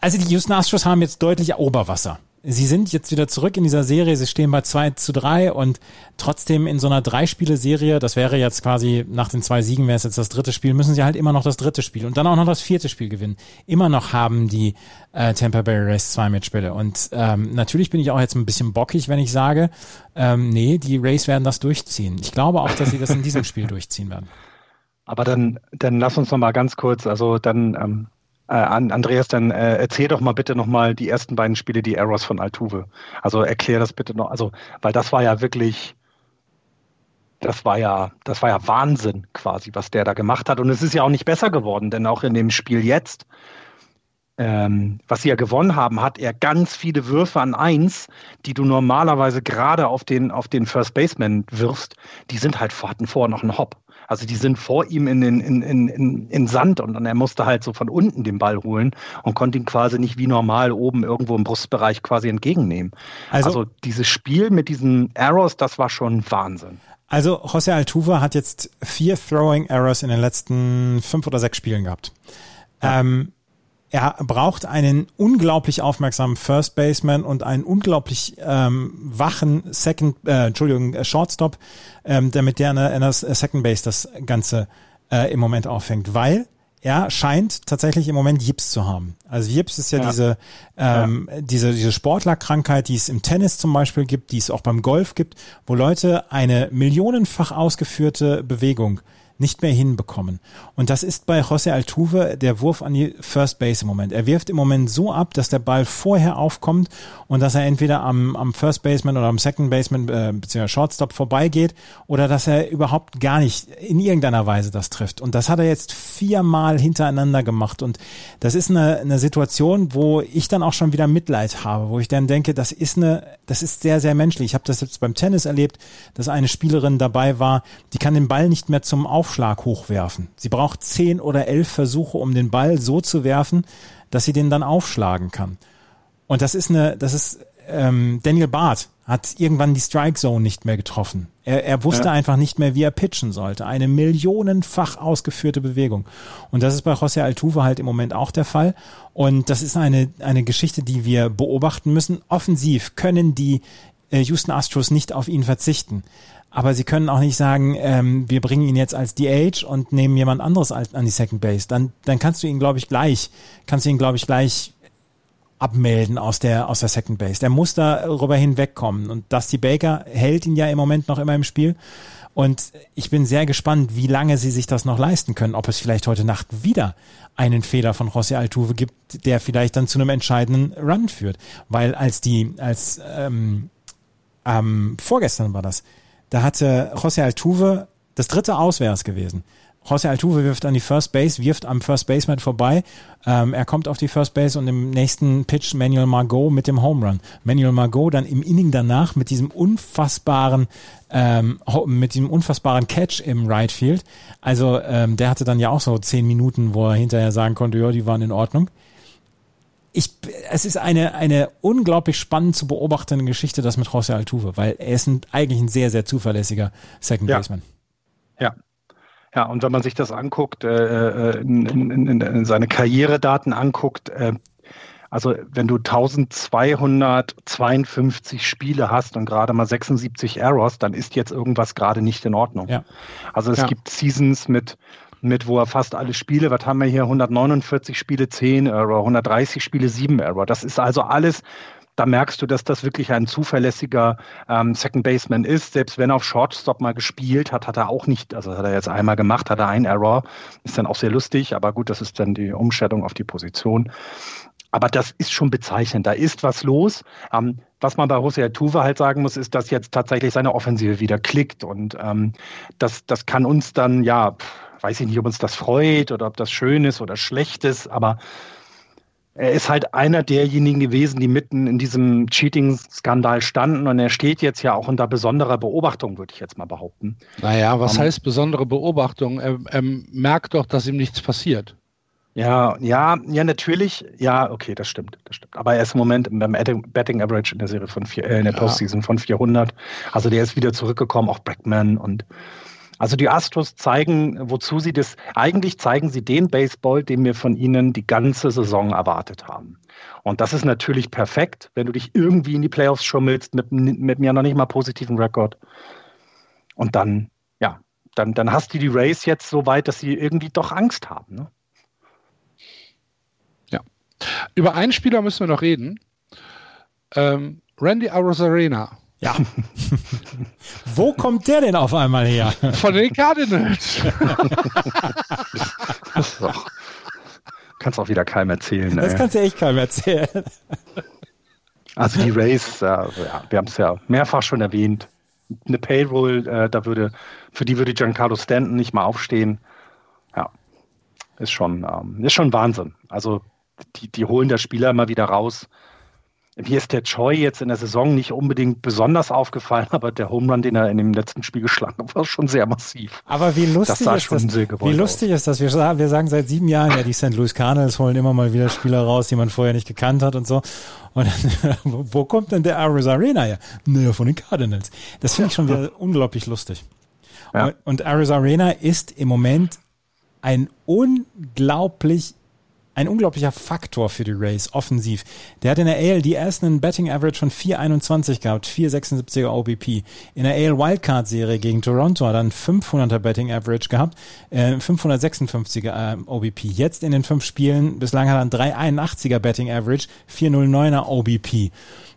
also die Houston Astros haben jetzt deutlich Oberwasser sie sind jetzt wieder zurück in dieser Serie. Sie stehen bei 2 zu 3 und trotzdem in so einer Drei-Spiele-Serie, das wäre jetzt quasi nach den zwei Siegen wäre es jetzt das dritte Spiel, müssen sie halt immer noch das dritte Spiel und dann auch noch das vierte Spiel gewinnen. Immer noch haben die äh, Tampa Bay Rays zwei Matchspiele. Und ähm, natürlich bin ich auch jetzt ein bisschen bockig, wenn ich sage, ähm, nee, die Rays werden das durchziehen. Ich glaube auch, dass sie das in diesem Spiel durchziehen werden. Aber dann, dann lass uns noch mal ganz kurz, also dann ähm, Äh, Andreas, dann äh, erzähl doch mal bitte nochmal die ersten beiden Spiele, die Arrows von Altuve. Also erklär das bitte noch. Also, weil das war ja wirklich, das war ja, das war ja Wahnsinn quasi, was der da gemacht hat. Und es ist ja auch nicht besser geworden, denn auch in dem Spiel jetzt, ähm, was sie ja gewonnen haben, hat er ganz viele Würfe an eins, die du normalerweise gerade auf den, auf den First Baseman wirfst, die sind halt, hatten vorher noch einen Hop. Also die sind vor ihm in, in, in, in, in Sand und dann er musste halt so von unten den Ball holen und konnte ihn quasi nicht wie normal oben irgendwo im Brustbereich quasi entgegennehmen. Also, also dieses Spiel mit diesen Arrows, das war schon Wahnsinn. Also José Altuve hat jetzt vier Throwing Errors in den letzten fünf oder sechs Spielen gehabt. Ja. Ähm, er braucht einen unglaublich aufmerksamen First Baseman und einen unglaublich ähm, wachen Second, äh, Entschuldigung, äh, Shortstop, ähm, damit der in der Second Base das Ganze äh, im Moment auffängt, weil er scheint tatsächlich im Moment Jips zu haben. Also Jips ist ja, ja. diese ähm, ja. diese diese Sportlerkrankheit, die es im Tennis zum Beispiel gibt, die es auch beim Golf gibt, wo Leute eine millionenfach ausgeführte Bewegung nicht mehr hinbekommen. Und das ist bei José Altuve der Wurf an die First Base im Moment. Er wirft im Moment so ab, dass der Ball vorher aufkommt und dass er entweder am, am First Baseman oder am Second Baseman äh, bzw. Shortstop vorbeigeht oder dass er überhaupt gar nicht in irgendeiner Weise das trifft. Und das hat er jetzt viermal hintereinander gemacht. Und das ist eine, eine Situation, wo ich dann auch schon wieder Mitleid habe, wo ich dann denke, das ist eine, das ist sehr, sehr menschlich. Ich habe das jetzt beim Tennis erlebt, dass eine Spielerin dabei war, die kann den Ball nicht mehr zum Auf Aufschlag hochwerfen. Sie braucht zehn oder elf Versuche, um den Ball so zu werfen, dass sie den dann aufschlagen kann. Und das ist eine, das ist ähm, Daniel Barth hat irgendwann die Strike Zone nicht mehr getroffen. Er, er wusste ja. einfach nicht mehr, wie er pitchen sollte. Eine millionenfach ausgeführte Bewegung. Und das ist bei José Altuve halt im Moment auch der Fall. Und das ist eine, eine Geschichte, die wir beobachten müssen. Offensiv können die äh, Houston Astros nicht auf ihn verzichten. Aber sie können auch nicht sagen, ähm, wir bringen ihn jetzt als DH und nehmen jemand anderes als, an die Second Base. Dann, dann kannst du ihn, glaube ich, gleich, kannst du ihn, glaube ich, gleich abmelden aus der, aus der Second Base. Der muss darüber hinwegkommen. Und Dusty Baker hält ihn ja im Moment noch immer im Spiel. Und ich bin sehr gespannt, wie lange sie sich das noch leisten können. Ob es vielleicht heute Nacht wieder einen Fehler von José Altuve gibt, der vielleicht dann zu einem entscheidenden Run führt. Weil als die, als ähm, ähm, vorgestern war das, da hatte José Altuve das dritte Auswärts gewesen. José Altuve wirft an die First Base, wirft am First Baseman vorbei. Ähm, er kommt auf die First Base und im nächsten Pitch Manuel Margot mit dem Home Run. Manuel Margot dann im Inning danach mit diesem unfassbaren, ähm, mit diesem unfassbaren Catch im Right Field. Also ähm, der hatte dann ja auch so zehn Minuten, wo er hinterher sagen konnte, ja, die waren in Ordnung es ist eine, eine unglaublich spannend zu beobachtende Geschichte, das mit José Altuve, weil er ist ein, eigentlich ein sehr, sehr zuverlässiger Second ja. Baseman. Ja. Ja, und wenn man sich das anguckt, äh, äh in, in, in, in seine Karrieredaten anguckt, äh, also wenn du 1252 Spiele hast und gerade mal 76 Errors, dann ist jetzt irgendwas gerade nicht in Ordnung. Ja. Also es ja. gibt Seasons mit mit, wo er fast alle Spiele, was haben wir hier, 149 Spiele, 10 Error, 130 Spiele, 7 Error. Das ist also alles, da merkst du, dass das wirklich ein zuverlässiger ähm, Second Baseman ist. Selbst wenn er auf Shortstop mal gespielt hat, hat er auch nicht, also hat er jetzt einmal gemacht, hat er einen Error. Ist dann auch sehr lustig, aber gut, das ist dann die Umstellung auf die Position. Aber das ist schon bezeichnend. Da ist was los. Ähm, was man bei José Tuve halt sagen muss, ist, dass jetzt tatsächlich seine Offensive wieder klickt. Und ähm, das, das kann uns dann, ja, weiß ich nicht, ob uns das freut oder ob das schön ist oder schlecht ist, aber er ist halt einer derjenigen gewesen, die mitten in diesem Cheating-Skandal standen und er steht jetzt ja auch unter besonderer Beobachtung, würde ich jetzt mal behaupten. Naja, was um, heißt besondere Beobachtung? Er, er merkt doch, dass ihm nichts passiert. Ja, ja, ja, natürlich. Ja, okay, das stimmt, das stimmt. Aber er ist im Moment beim Betting Average in der Serie von vier, äh, in der ja. Postseason von 400. Also der ist wieder zurückgekommen, auch Brackman und also die Astros zeigen, wozu sie das, eigentlich zeigen sie den Baseball, den wir von ihnen die ganze Saison erwartet haben. Und das ist natürlich perfekt, wenn du dich irgendwie in die Playoffs schummelst mit, mit mir noch nicht mal positiven Rekord. Und dann, ja, dann, dann hast du die Race jetzt so weit, dass sie irgendwie doch Angst haben. Ne? Ja. Über einen Spieler müssen wir noch reden. Ähm, Randy Arozarena ja. (laughs) Wo kommt der denn auf einmal her? Von den Cardinals. kannst auch wieder keinem erzählen. Das ey. kannst du echt keinem erzählen. Also die Rays, äh, ja, wir haben es ja mehrfach schon erwähnt. Eine Payroll, äh, da würde, für die würde Giancarlo Stanton nicht mal aufstehen. Ja, ist schon, ähm, ist schon Wahnsinn. Also die, die holen der Spieler immer wieder raus. Mir ist der Choi jetzt in der Saison nicht unbedingt besonders aufgefallen, aber der Home Run, den er in dem letzten Spiel geschlagen hat, war schon sehr massiv. Aber wie lustig, Das ist, das, wie lustig ist das? Wir sagen, wir sagen seit sieben Jahren, ja, die St. Louis Cardinals holen immer mal wieder Spieler raus, die man vorher nicht gekannt hat und so. Und dann, (laughs) wo, kommt denn der Aris Arena her? Naja, von den Cardinals. Das finde ich schon wieder unglaublich lustig. Ja. Und, und Arena ist im Moment ein unglaublich ein unglaublicher Faktor für die Rays offensiv. Der hat in der AL die ersten einen Betting Average von 4,21 gehabt, 4,76er OBP. In der AL Wildcard Serie gegen Toronto hat er einen 500er Betting Average gehabt, äh, 556er äh, OBP. Jetzt in den fünf Spielen, bislang hat er einen 3,81er Betting Average, 4,09er OBP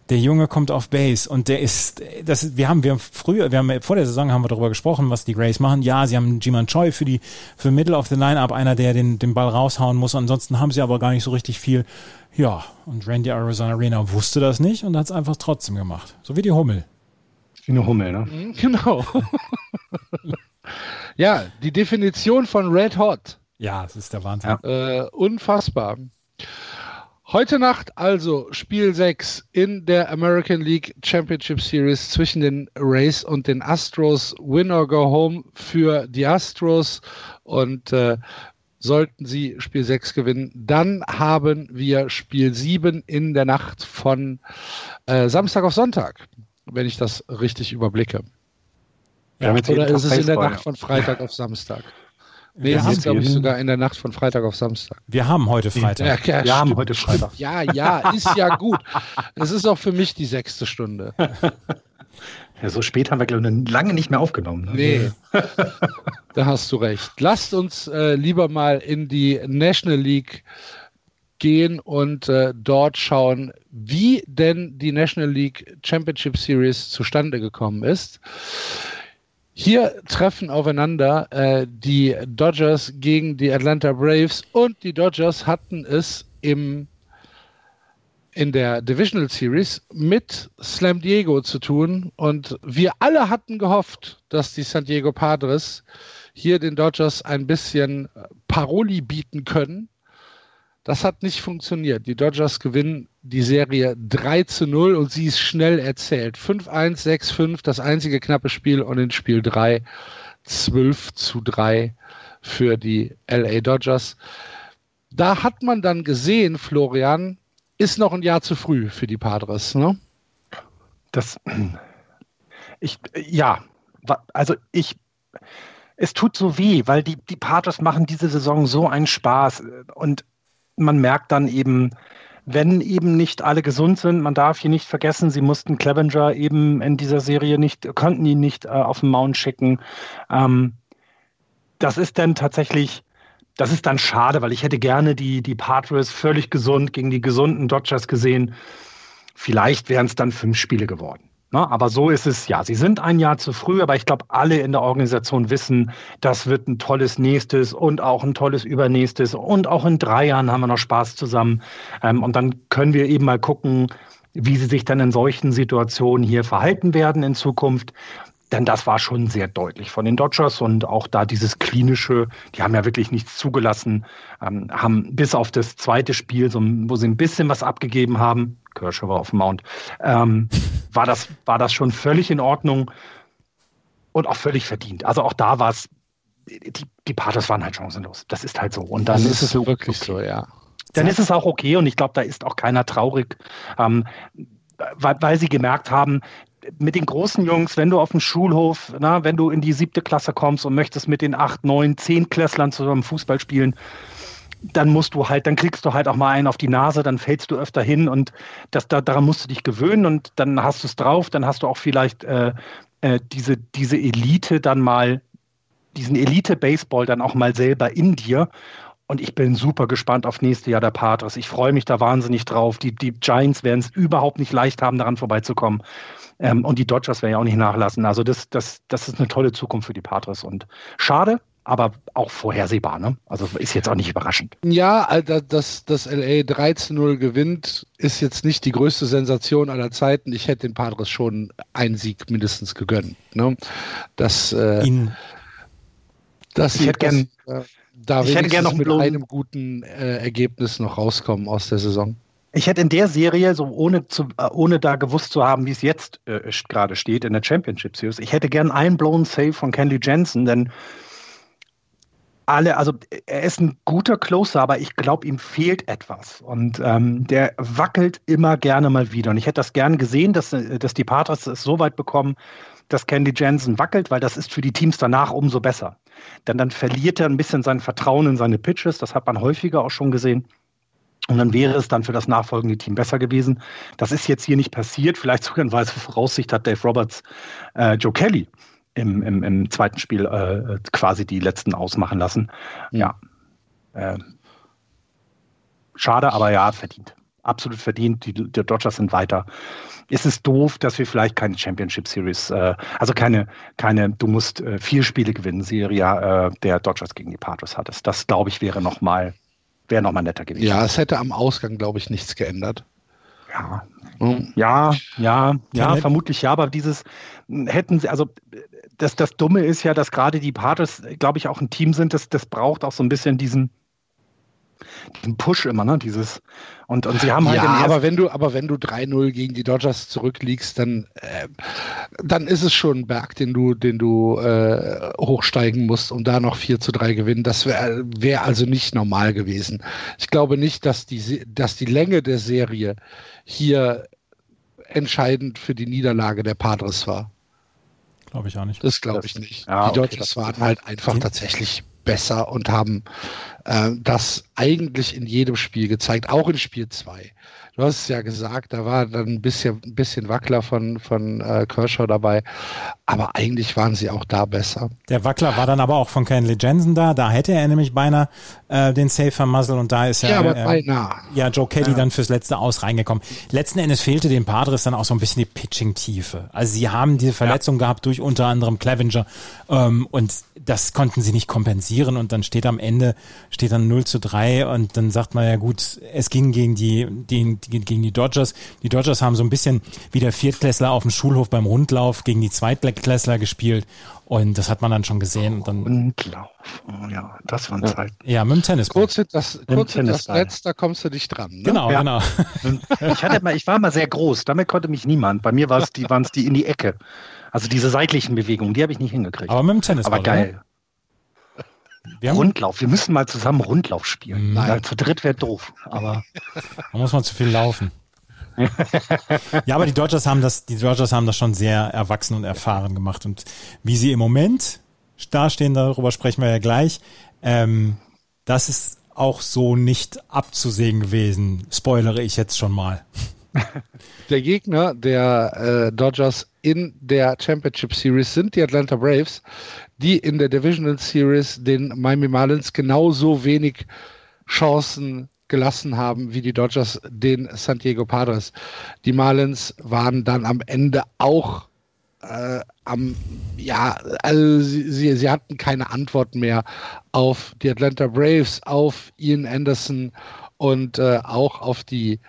der Junge kommt auf Base und der ist, das, wir haben, wir haben früher, wir haben vor der Saison haben wir darüber gesprochen, was die Grays machen. Ja, sie haben Jiman Choi für die, für Middle of the Lineup, einer, der den, den Ball raushauen muss. Ansonsten haben sie aber gar nicht so richtig viel. Ja, und Randy Arizona Arena wusste das nicht und hat es einfach trotzdem gemacht. So wie die Hummel. Wie eine Hummel, ne? Mhm, Genau. (laughs) ja, die Definition von Red Hot. Ja, das ist der Wahnsinn. Ja. Äh, unfassbar. Heute Nacht also Spiel 6 in der American League Championship Series zwischen den Rays und den Astros. Win or go home für die Astros. Und äh, sollten sie Spiel 6 gewinnen, dann haben wir Spiel 7 in der Nacht von äh, Samstag auf Sonntag, wenn ich das richtig überblicke. Jeden Oder ist es in der. Nacht von Freitag auf Samstag? Nee, Wir es haben- ist, glaube ich, sogar in der Nacht von Freitag auf Samstag. Wir haben heute Freitag. Ja, Wir haben heute Freitag. Ja, ja, ist ja gut. Es ist auch für mich die sechste Stunde. (laughs) Ja, so spät haben wir, glaube ich, lange nicht mehr aufgenommen. Ne? Nee, (laughs) da hast du recht. Lasst uns äh, lieber mal in die National League gehen und äh, dort schauen, wie denn die National League Championship Series zustande gekommen ist. Hier treffen aufeinander äh, die Dodgers gegen die Atlanta Braves und die Dodgers hatten es im in der Divisional Series mit Slam Diego zu tun und wir alle hatten gehofft, dass die San Diego Padres hier den Dodgers ein bisschen Paroli bieten können. Das hat nicht funktioniert. Die Dodgers gewinnen die Serie 3 zu 0 und sie ist schnell erzählt. 5-1, 6-5, das einzige knappe Spiel und in Spiel 3 12 zu 3 für die LA Dodgers. Da hat man dann gesehen, Florian, ist noch ein Jahr zu früh für die Padres, ne? Das, ich, ja, also ich, es tut so weh, weil die, die Padres machen diese Saison so einen Spaß und man merkt dann eben, wenn eben nicht alle gesund sind, man darf hier nicht vergessen, sie mussten Clevenger eben in dieser Serie nicht, konnten ihn nicht äh, auf den Mount schicken. Ähm, das ist dann tatsächlich, das ist dann schade, weil ich hätte gerne die, die Padres völlig gesund gegen die gesunden Dodgers gesehen. Vielleicht wären es dann fünf Spiele geworden. Ne? Aber so ist es, ja, sie sind ein Jahr zu früh, aber ich glaube, alle in der Organisation wissen, das wird ein tolles nächstes und auch ein tolles übernächstes und auch in drei Jahren haben wir noch Spaß zusammen. Ähm, und dann können wir eben mal gucken, wie sie sich dann in solchen Situationen hier verhalten werden in Zukunft. Denn das war schon sehr deutlich von den Dodgers und auch da dieses klinische, die haben ja wirklich nichts zugelassen, ähm, haben bis auf das zweite Spiel, so, wo sie ein bisschen was abgegeben haben, Kershaw war auf dem Mount, ähm, war, das, war das schon völlig in Ordnung und auch völlig verdient. Also auch da war es, die, die Padres waren halt chancenlos. Das ist halt so. Und dann das ist es so wirklich so, ja. dann ist es auch okay und ich glaube, da ist auch keiner traurig, ähm, weil, weil sie gemerkt haben, mit den großen Jungs, wenn du auf dem Schulhof, na, wenn du in die siebte Klasse kommst und möchtest mit den acht, neun, zehn Klässlern zusammen Fußball spielen, dann musst du halt, dann kriegst du halt auch mal einen auf die Nase, dann fällst du öfter hin und das, da, daran musst du dich gewöhnen und dann hast du es drauf, dann hast du auch vielleicht äh, äh, diese, diese Elite dann mal, diesen Elite-Baseball dann auch mal selber in dir. Und ich bin super gespannt auf nächste Jahr der Padres. Ich freue mich da wahnsinnig drauf. Die, die Giants werden es überhaupt nicht leicht haben, daran vorbeizukommen. Ähm, und die Dodgers werden ja auch nicht nachlassen. Also das, das, das ist eine tolle Zukunft für die Padres. Und schade, aber auch vorhersehbar. Ne? Also ist jetzt auch nicht überraschend. Ja, dass das LA 13-0 gewinnt, ist jetzt nicht die größte Sensation aller Zeiten. Ich hätte den Padres schon einen Sieg mindestens gegönnt. Ne? Das, äh, Ihn, dass ich hätte gern, äh, da ich hätte gerne noch mit einem guten äh, Ergebnis noch rauskommen aus der Saison. Ich hätte in der Serie, so ohne, zu, äh, ohne da gewusst zu haben, wie es jetzt äh, gerade steht in der Championship Series, ich hätte gern einen blown Save von Candy Jensen, denn alle, also er ist ein guter Closer, aber ich glaube, ihm fehlt etwas. Und ähm, der wackelt immer gerne mal wieder. Und ich hätte das gern gesehen, dass, dass die Patriots es so weit bekommen, dass Candy Jensen wackelt, weil das ist für die Teams danach umso besser. Denn dann verliert er ein bisschen sein Vertrauen in seine Pitches. Das hat man häufiger auch schon gesehen. Und dann wäre es dann für das nachfolgende Team besser gewesen. Das ist jetzt hier nicht passiert. Vielleicht sogar in weiser Voraussicht hat Dave Roberts äh, Joe Kelly im, im, im zweiten Spiel äh, quasi die letzten ausmachen lassen. Ja. Äh, schade, aber ja, verdient. Absolut verdient. Die, die Dodgers sind weiter. Es ist doof, dass wir vielleicht keine Championship Series, äh, also keine, keine, du musst äh, vier Spiele gewinnen, Serie äh, der Dodgers gegen die Padres hattest. Das, glaube ich, wäre nochmal wäre nochmal netter gewesen. Ja, es hätte am Ausgang, glaube ich, nichts geändert. Ja, hm. ja, ja, ja, vermutlich ja, aber dieses hätten sie, also das, das Dumme ist ja, dass gerade die Patriots, glaube ich, auch ein Team sind, das, das braucht auch so ein bisschen diesen, diesen Push immer, ne? Dieses und, und sie haben halt ja, aber wenn du aber wenn du 3-0 gegen die Dodgers zurückliegst, dann äh, dann ist es schon ein Berg, den du den du äh, hochsteigen musst und da noch 4 zu 3 gewinnen. Das wäre wär also nicht normal gewesen. Ich glaube nicht, dass die dass die Länge der Serie hier entscheidend für die Niederlage der Padres war. Glaube ich auch nicht. Das glaube ich nicht. Ja, die Dodgers okay, waren halt einfach tatsächlich besser und haben äh, das eigentlich in jedem Spiel gezeigt, auch in Spiel 2. Du hast es ja gesagt, da war dann ein bisschen, ein bisschen Wackler von, von äh, Kershaw dabei, aber eigentlich waren sie auch da besser. Der Wackler war dann aber auch von Kenley Jensen da, da hätte er nämlich beinahe äh, den Safe vermasselt und da ist ja, äh, ja Joe Kelly ja. dann fürs letzte Aus reingekommen. Letzten Endes fehlte den Padres dann auch so ein bisschen die Pitching-Tiefe. Also sie haben diese Verletzung ja. gehabt durch unter anderem Clevenger ähm, und das konnten sie nicht kompensieren und dann steht am Ende, steht dann 0 zu 3 und dann sagt man ja gut, es ging gegen die, die gegen die Dodgers. Die Dodgers haben so ein bisschen wie der Viertklässler auf dem Schulhof beim Rundlauf gegen die Zweitklässler gespielt. Und das hat man dann schon gesehen. Und dann, Rundlauf. Oh, ja, das waren Zeiten. Ja, mit dem Tennis. Kurz das, kurz das Netz, da kommst du nicht dran. Ne? Genau, ja. genau. (laughs) Ich, hatte mal, ich war mal sehr groß, damit konnte mich niemand. Bei mir war es die, waren es die in die Ecke. Also diese seitlichen Bewegungen, die habe ich nicht hingekriegt. Aber mit dem Tennis. Aber geil. Wir Rundlauf. Wir müssen mal zusammen Rundlauf spielen. Nein. Ja, zu dritt wäre doof. Aber (laughs) da muss man zu viel laufen. (laughs) ja, aber die Dodgers haben das, die Dodgers haben das schon sehr erwachsen und erfahren gemacht. Und wie sie im Moment dastehen, darüber sprechen wir ja gleich. Ähm, das ist auch so nicht abzusehen gewesen. Spoilere ich jetzt schon mal. (laughs) Der Gegner der äh, Dodgers in der Championship Series sind die Atlanta Braves, die in der Divisional Series den Miami Marlins genauso wenig Chancen gelassen haben wie die Dodgers den San Diego Padres. Die Marlins waren dann am Ende auch äh, am, ja, also sie, sie, sie, hatten keine Antwort mehr auf die Atlanta Braves, auf Ian Anderson und äh, auch auf die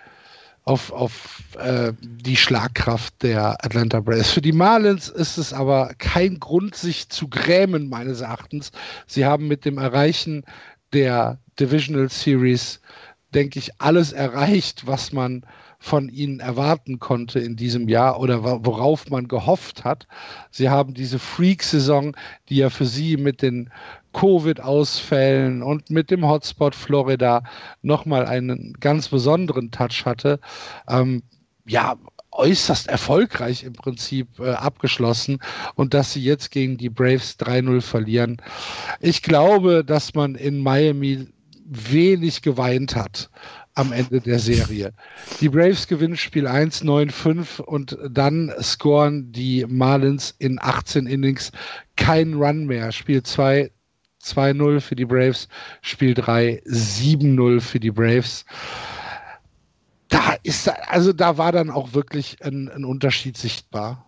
auf, auf äh, die Schlagkraft der Atlanta Braves. Für die Marlins ist es aber kein Grund, sich zu grämen, meines Erachtens. Sie haben mit dem Erreichen der Divisional Series, denke ich, alles erreicht, was man von ihnen erwarten konnte in diesem Jahr oder worauf man gehofft hat. Sie haben diese Freak-Saison, die ja für sie mit den Covid-Ausfällen und mit dem Hotspot Florida nochmal einen ganz besonderen Touch hatte, ähm, ja, äußerst erfolgreich im Prinzip äh, abgeschlossen und dass sie jetzt gegen die Braves 3-0 verlieren. Ich glaube, dass man in Miami wenig geweint hat am Ende der Serie. Die Braves gewinnen Spiel 1, 9-5 und dann scoren die Marlins in 18 Innings keinen Run mehr. Spiel 2 2-0 für die Braves, Spiel 3 7-0 für die Braves. Da ist, also da war dann auch wirklich ein, ein Unterschied sichtbar.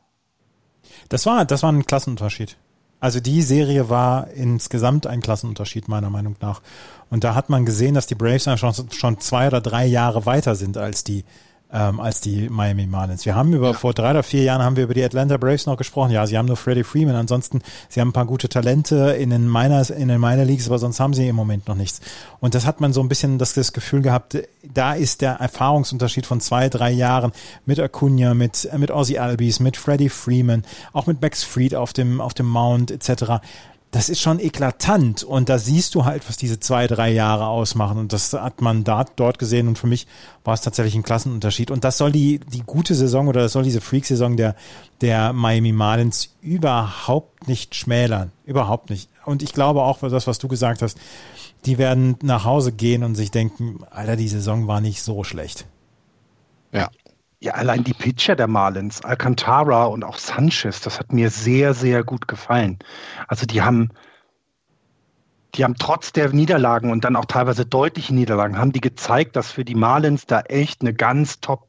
Das war, das war ein Klassenunterschied. Also die Serie war insgesamt ein Klassenunterschied meiner Meinung nach. Und da hat man gesehen, dass die Braves schon, schon zwei oder drei Jahre weiter sind als die ähm, als die Miami Marlins. Wir haben über ja. vor drei oder vier Jahren haben wir über die Atlanta Braves noch gesprochen. Ja, sie haben nur Freddie Freeman. Ansonsten, sie haben ein paar gute Talente in den Miners, in den Minor Leagues, aber sonst haben sie im Moment noch nichts. Und das hat man so ein bisschen das, das Gefühl gehabt, da ist der Erfahrungsunterschied von zwei, drei Jahren mit Acuna, mit, mit Ozzy Albies, mit Freddie Freeman, auch mit Max Fried auf dem, auf dem Mount etc das ist schon eklatant und da siehst du halt, was diese zwei, drei Jahre ausmachen und das hat man da, dort gesehen und für mich war es tatsächlich ein Klassenunterschied und das soll die, die gute Saison oder das soll diese Freak-Saison der, der Miami Marlins überhaupt nicht schmälern, überhaupt nicht. Und ich glaube auch, das, was du gesagt hast, die werden nach Hause gehen und sich denken, Alter, die Saison war nicht so schlecht. Ja, ja, allein die Pitcher der Marlins, Alcantara und auch Sanchez, das hat mir sehr, sehr gut gefallen. Also die haben, die haben trotz der Niederlagen und dann auch teilweise deutliche Niederlagen, haben die gezeigt, dass für die Marlins da echt eine ganz top,